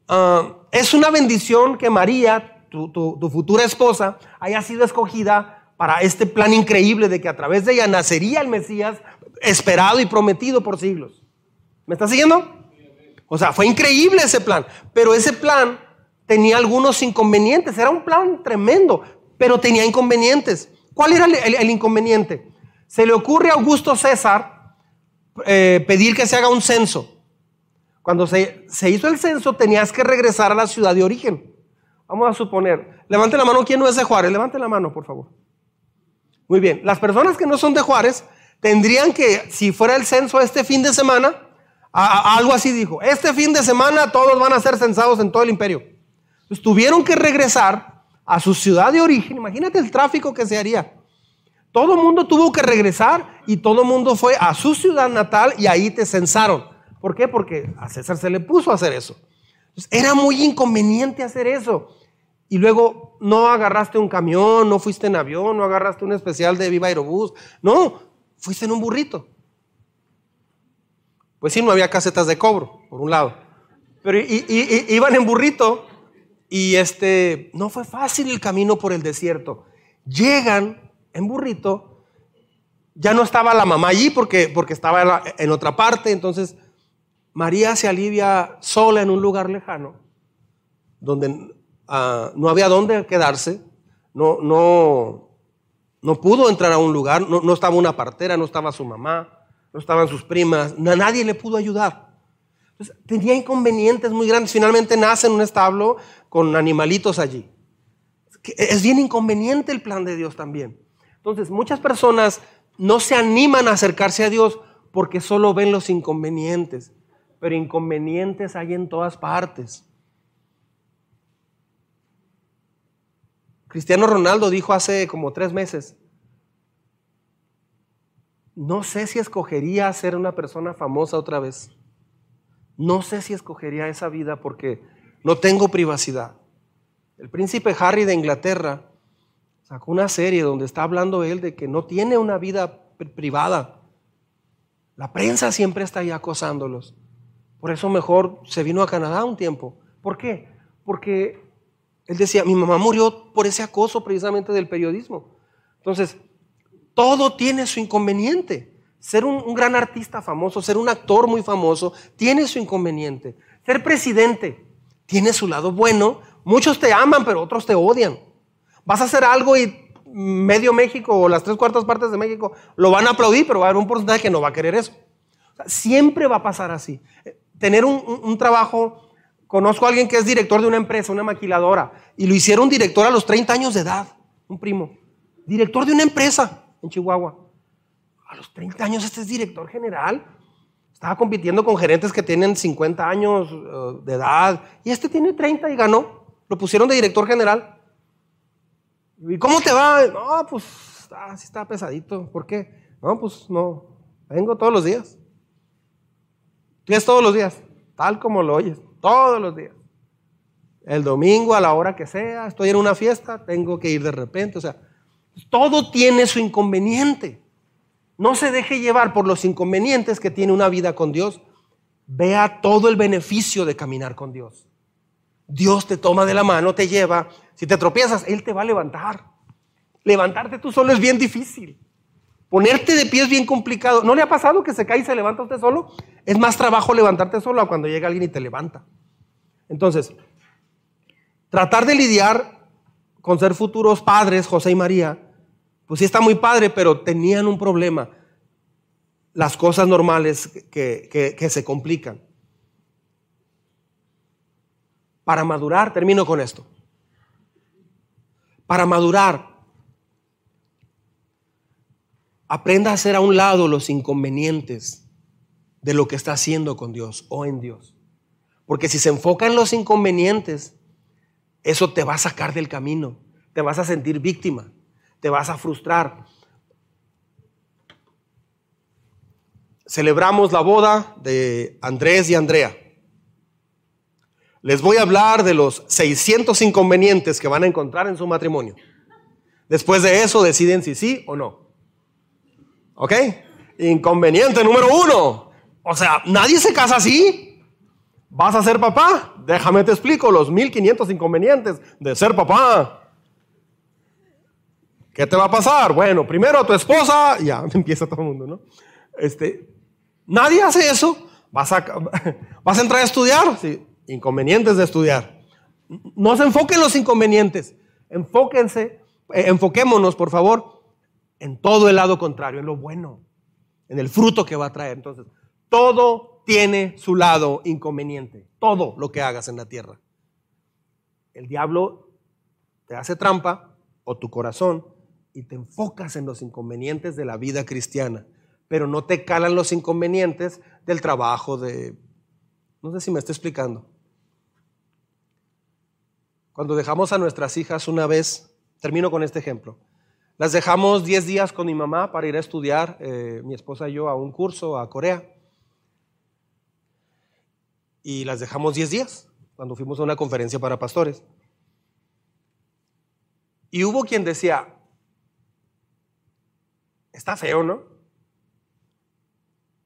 Ah, es una bendición que María, tu, futura esposa, haya sido escogida para este plan increíble de que a través de ella nacería el Mesías esperado y prometido por siglos. ¿Me está siguiendo? O sea, fue increíble ese plan, pero ese plan tenía algunos inconvenientes, era un plan tremendo, pero tenía inconvenientes. ¿Cuál era el, inconveniente? Se le ocurre a Augusto César eh, pedir que se haga un censo. Cuando se, hizo el censo tenías que regresar a la ciudad de origen. Vamos a suponer, levante la mano, ¿quién no es de Juárez? Levante la mano, por favor. Muy bien, las personas que no son de Juárez tendrían que, si fuera el censo este fin de semana, algo así dijo, este fin de semana todos van a ser censados en todo el imperio. Entonces tuvieron que regresar a su ciudad de origen, imagínate el tráfico que se haría. Todo el mundo tuvo que regresar y todo el mundo fue a su ciudad natal y ahí te censaron. ¿Por qué? Porque a César se le puso a hacer eso. era muy inconveniente hacer eso. Y luego no agarraste un camión, no fuiste en avión, no agarraste un especial de Viva Aerobús. No, fuiste en un burrito. Pues sí, no había casetas de cobro, por un lado. Pero iban en burrito y este, no fue fácil el camino por el desierto. Llegan en burrito, ya no estaba la mamá allí porque, porque estaba en otra parte, entonces María se alivia sola en un lugar lejano, donde ah, no había dónde quedarse, no, no, no pudo entrar a un lugar, no, estaba una partera, no estaba su mamá, no estaban sus primas, nadie le pudo ayudar. tenía inconvenientes muy grandes. Finalmente nace en un establo con animalitos allí. Es bien inconveniente el plan de Dios también. Entonces, muchas personas no se animan a acercarse a Dios porque solo ven los inconvenientes pero inconvenientes hay en todas partes. Cristiano Ronaldo dijo hace como tres meses, no sé si escogería ser una persona famosa otra vez. No sé si escogería esa vida porque no tengo privacidad. El príncipe Harry de Inglaterra sacó una serie donde está hablando él de que no tiene una vida privada. La prensa siempre está ahí acosándolos. Por eso mejor se vino a Canadá un tiempo. ¿Por qué? Porque él decía, mi mamá murió por ese acoso precisamente del periodismo. Entonces, todo tiene su inconveniente. Ser un, gran artista famoso, ser un actor muy famoso, tiene su inconveniente. Ser presidente tiene su lado bueno. Muchos te aman, pero otros te odian. Vas a hacer algo y medio México o las tres cuartas partes de México lo van a aplaudir, pero va a haber un porcentaje que no va a querer eso. siempre va a pasar así tener un, trabajo. Conozco a alguien que es director de una empresa, una maquiladora, y lo hicieron director a los 30 años de edad, un primo. Director de una empresa en Chihuahua. A los 30 años este es director general. Estaba compitiendo con gerentes que tienen 50 años eh, de edad, y este tiene 30 y ganó. Lo pusieron de director general. ¿Y cómo te va? No, pues así está pesadito. ¿Por qué? No, pues no. Vengo todos los días. Tú todos los días, tal como lo oyes, todos los días. El domingo a la hora que sea, estoy en una fiesta, tengo que ir de repente. O sea, todo tiene su inconveniente. No se deje llevar por los inconvenientes que tiene una vida con Dios. Vea todo el beneficio de caminar con Dios. Dios te toma de la mano, te lleva. Si te tropiezas, Él te va a levantar. Levantarte tú solo es bien difícil. Ponerte de pie es bien complicado. ¿No le ha pasado que se cae y se levanta usted solo? Es más trabajo levantarte solo a cuando llega alguien y te levanta. Entonces, tratar de lidiar con ser futuros padres, José y María, pues sí está muy padre, pero tenían un problema. Las cosas normales que, que se complican. Para madurar, termino con esto. Para madurar, Aprenda a hacer a un lado los inconvenientes de lo que está haciendo con Dios o en Dios. Porque si se enfoca en los inconvenientes, eso te va a sacar del camino. Te vas a sentir víctima. te vas a frustrar. Celebramos la boda de Andrés y Andrea. Les voy a hablar de los 600 inconvenientes que van a encontrar en su matrimonio. Después de eso deciden si sí o no. ¿Ok? Inconveniente número uno. O sea, nadie se casa así. ¿Vas a ser papá? Déjame te explico los 1500 inconvenientes de ser papá. ¿Qué te va a pasar? Bueno, primero tu esposa, ya empieza todo el mundo, ¿no? Este, nadie hace eso. Vas a, vas a entrar a estudiar. Sí, inconvenientes de estudiar. No se enfoquen en los inconvenientes. Enfóquense, eh, enfoquémonos, por favor, en todo el lado contrario, en lo bueno, en el fruto que va a traer. Entonces, todo tiene su lado inconveniente. Todo lo que hagas en la tierra. El diablo te hace trampa o tu corazón y te enfocas en los inconvenientes de la vida cristiana, pero no te calan los inconvenientes del trabajo, de... No sé si me estoy explicando. Cuando dejamos a nuestras hijas una vez, termino con este ejemplo, las dejamos 10 días con mi mamá para ir a estudiar, eh, mi esposa y yo, a un curso a Corea. Y las dejamos 10 días cuando fuimos a una conferencia para pastores. Y hubo quien decía, está feo, ¿no?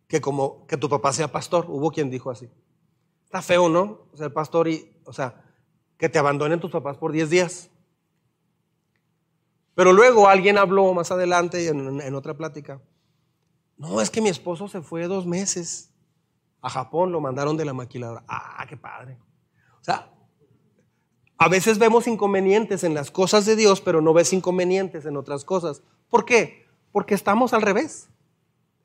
Que como que tu papá sea pastor, hubo quien dijo así. Está feo, ¿no? El pastor y, o sea, que te abandonen tus papás por 10 días. Pero luego alguien habló más adelante en, otra plática. No, es que mi esposo se fue dos meses a Japón, lo mandaron de la maquiladora. Ah, qué padre. O sea, a veces vemos inconvenientes en las cosas de Dios, pero no ves inconvenientes en otras cosas. ¿Por qué? Porque estamos al revés.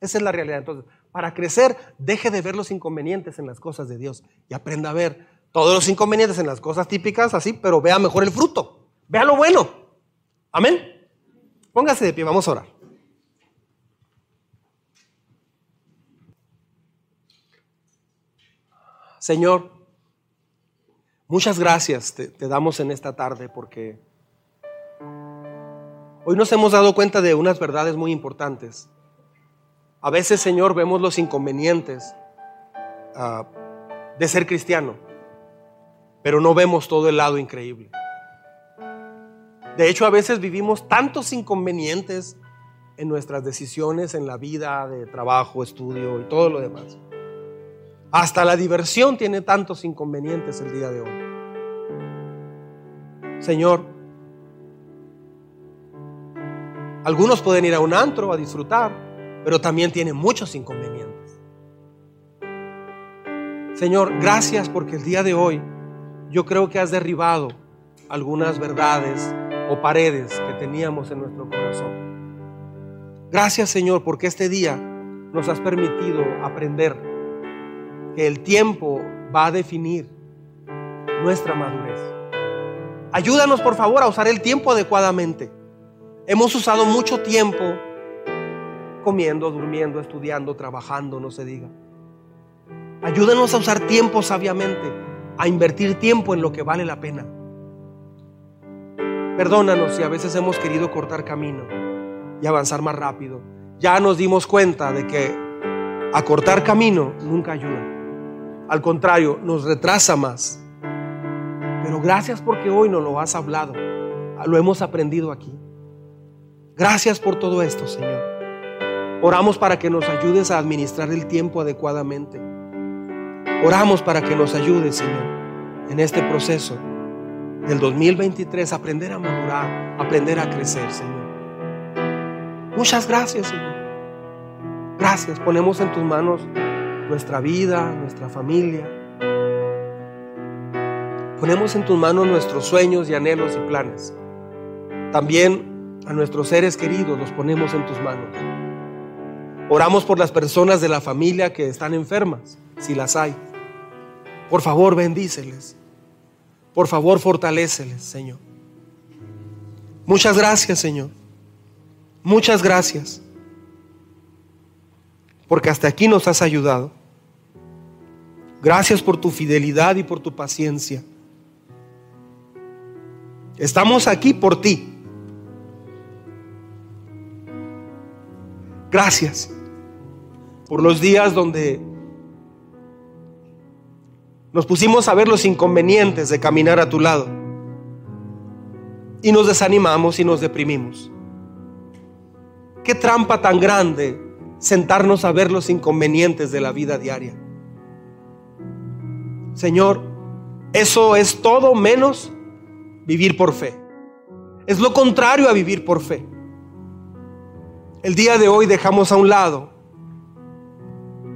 Esa es la realidad. Entonces, para crecer, deje de ver los inconvenientes en las cosas de Dios y aprenda a ver todos los inconvenientes en las cosas típicas así, pero vea mejor el fruto. Vea lo bueno. Amén. Póngase de pie, vamos a orar. Señor, muchas gracias te, damos en esta tarde porque hoy nos hemos dado cuenta de unas verdades muy importantes. A veces, Señor, vemos los inconvenientes uh, de ser cristiano pero no vemos todo el lado increíble. De hecho, a veces vivimos tantos inconvenientes en nuestras decisiones, en la vida de trabajo, estudio y todo lo demás. Hasta la diversión tiene tantos inconvenientes el día de hoy. Señor, algunos pueden ir a un antro a disfrutar, pero también tienen muchos inconvenientes. Señor, gracias porque el día de hoy yo creo que has derribado algunas verdades o paredes que teníamos en nuestro corazón. Gracias Señor porque este día nos has permitido aprender que el tiempo va a definir nuestra madurez. Ayúdanos por favor a usar el tiempo adecuadamente. Hemos usado mucho tiempo comiendo, durmiendo, estudiando, trabajando, no se diga. Ayúdanos a usar tiempo sabiamente a invertir tiempo en lo que vale la pena. Perdónanos si a veces hemos querido cortar camino y avanzar más rápido. Ya nos dimos cuenta de que acortar camino nunca ayuda. Al contrario, nos retrasa más. Pero gracias porque hoy nos lo has hablado. Lo hemos aprendido aquí. Gracias por todo esto, Señor. Oramos para que nos ayudes a administrar el tiempo adecuadamente Oramos para que nos ayude, Señor, en este proceso del 2023, aprender a madurar, aprender a crecer, Señor. Muchas gracias, Señor. Gracias. Ponemos en tus manos nuestra vida, nuestra familia. Ponemos en tus manos nuestros sueños y anhelos y planes. También a nuestros seres queridos los ponemos en tus manos. Oramos por las personas de la familia que están enfermas, si las hay. Por favor, bendíceles. Por favor, fortaléceles, Señor. Muchas gracias, Señor. Muchas gracias. Porque hasta aquí nos has ayudado. Gracias por tu fidelidad y por tu paciencia. Estamos aquí por ti. Gracias por los días donde nos pusimos a ver los inconvenientes de caminar a tu lado y nos desanimamos y nos deprimimos. Qué trampa tan grande sentarnos a ver los inconvenientes de la vida diaria. Señor, eso es todo menos vivir por fe. Es lo contrario a vivir por fe. El día de hoy dejamos a un lado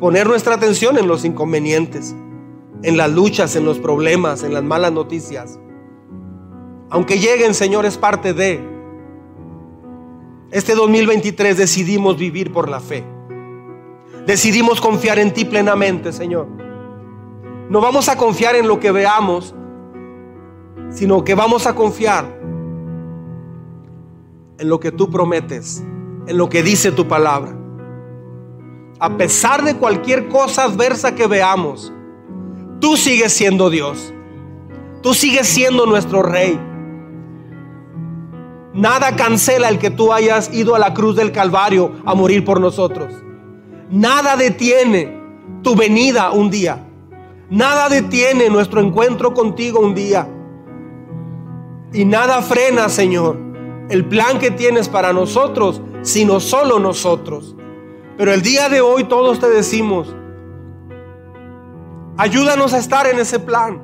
poner nuestra atención en los inconvenientes, en las luchas, en los problemas, en las malas noticias. Aunque lleguen, Señor, es parte de. Este 2023 decidimos vivir por la fe. Decidimos confiar en ti plenamente, Señor. No vamos a confiar en lo que veamos, sino que vamos a confiar en lo que tú prometes, en lo que dice tu palabra. A pesar de cualquier cosa adversa que veamos, tú sigues siendo Dios. Tú sigues siendo nuestro rey. Nada cancela el que tú hayas ido a la cruz del Calvario a morir por nosotros. Nada detiene tu venida un día. Nada detiene nuestro encuentro contigo un día. Y nada frena, Señor, el plan que tienes para nosotros, sino solo nosotros. Pero el día de hoy todos te decimos, ayúdanos a estar en ese plan.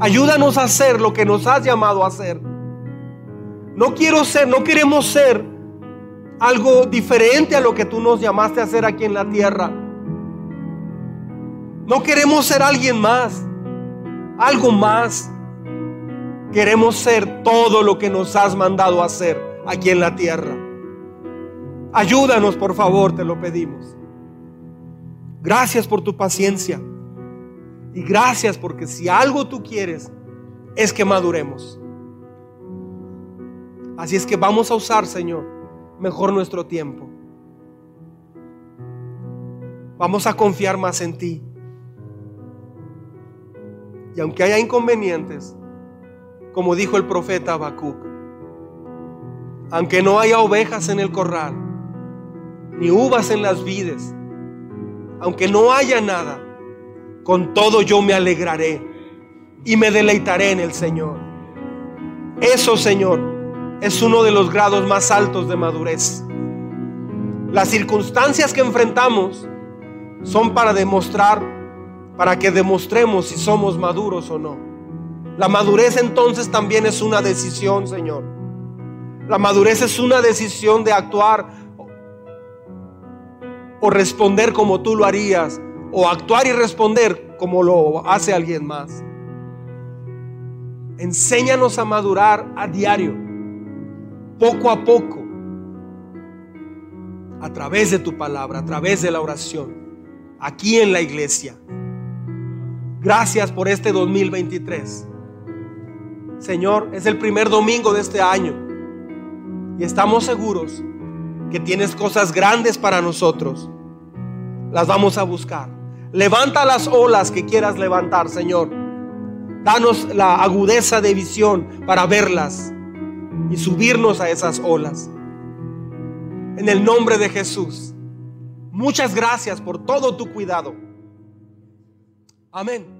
Ayúdanos a hacer lo que nos has llamado a hacer. No quiero ser, no queremos ser algo diferente a lo que tú nos llamaste a hacer aquí en la tierra. No queremos ser alguien más, algo más. Queremos ser todo lo que nos has mandado a hacer aquí en la tierra. Ayúdanos, por favor, te lo pedimos. Gracias por tu paciencia. Y gracias porque si algo tú quieres es que maduremos. Así es que vamos a usar, Señor, mejor nuestro tiempo. Vamos a confiar más en ti. Y aunque haya inconvenientes, como dijo el profeta Habacuc, aunque no haya ovejas en el corral, ni uvas en las vides, aunque no haya nada, con todo yo me alegraré y me deleitaré en el Señor. Eso, Señor, es uno de los grados más altos de madurez. Las circunstancias que enfrentamos son para demostrar para que demostremos si somos maduros o no. La madurez entonces también es una decisión, Señor. La madurez es una decisión de actuar o responder como tú lo harías, o actuar y responder como lo hace alguien más. Enséñanos a madurar a diario, poco a poco, a través de tu palabra, a través de la oración, aquí en la iglesia. Gracias por este 2023. Señor, es el primer domingo de este año y estamos seguros que tienes cosas grandes para nosotros. Las vamos a buscar. Levanta las olas que quieras levantar, Señor. Danos la agudeza de visión para verlas y subirnos a esas olas. En el nombre de Jesús. Muchas gracias por todo tu cuidado. Amén.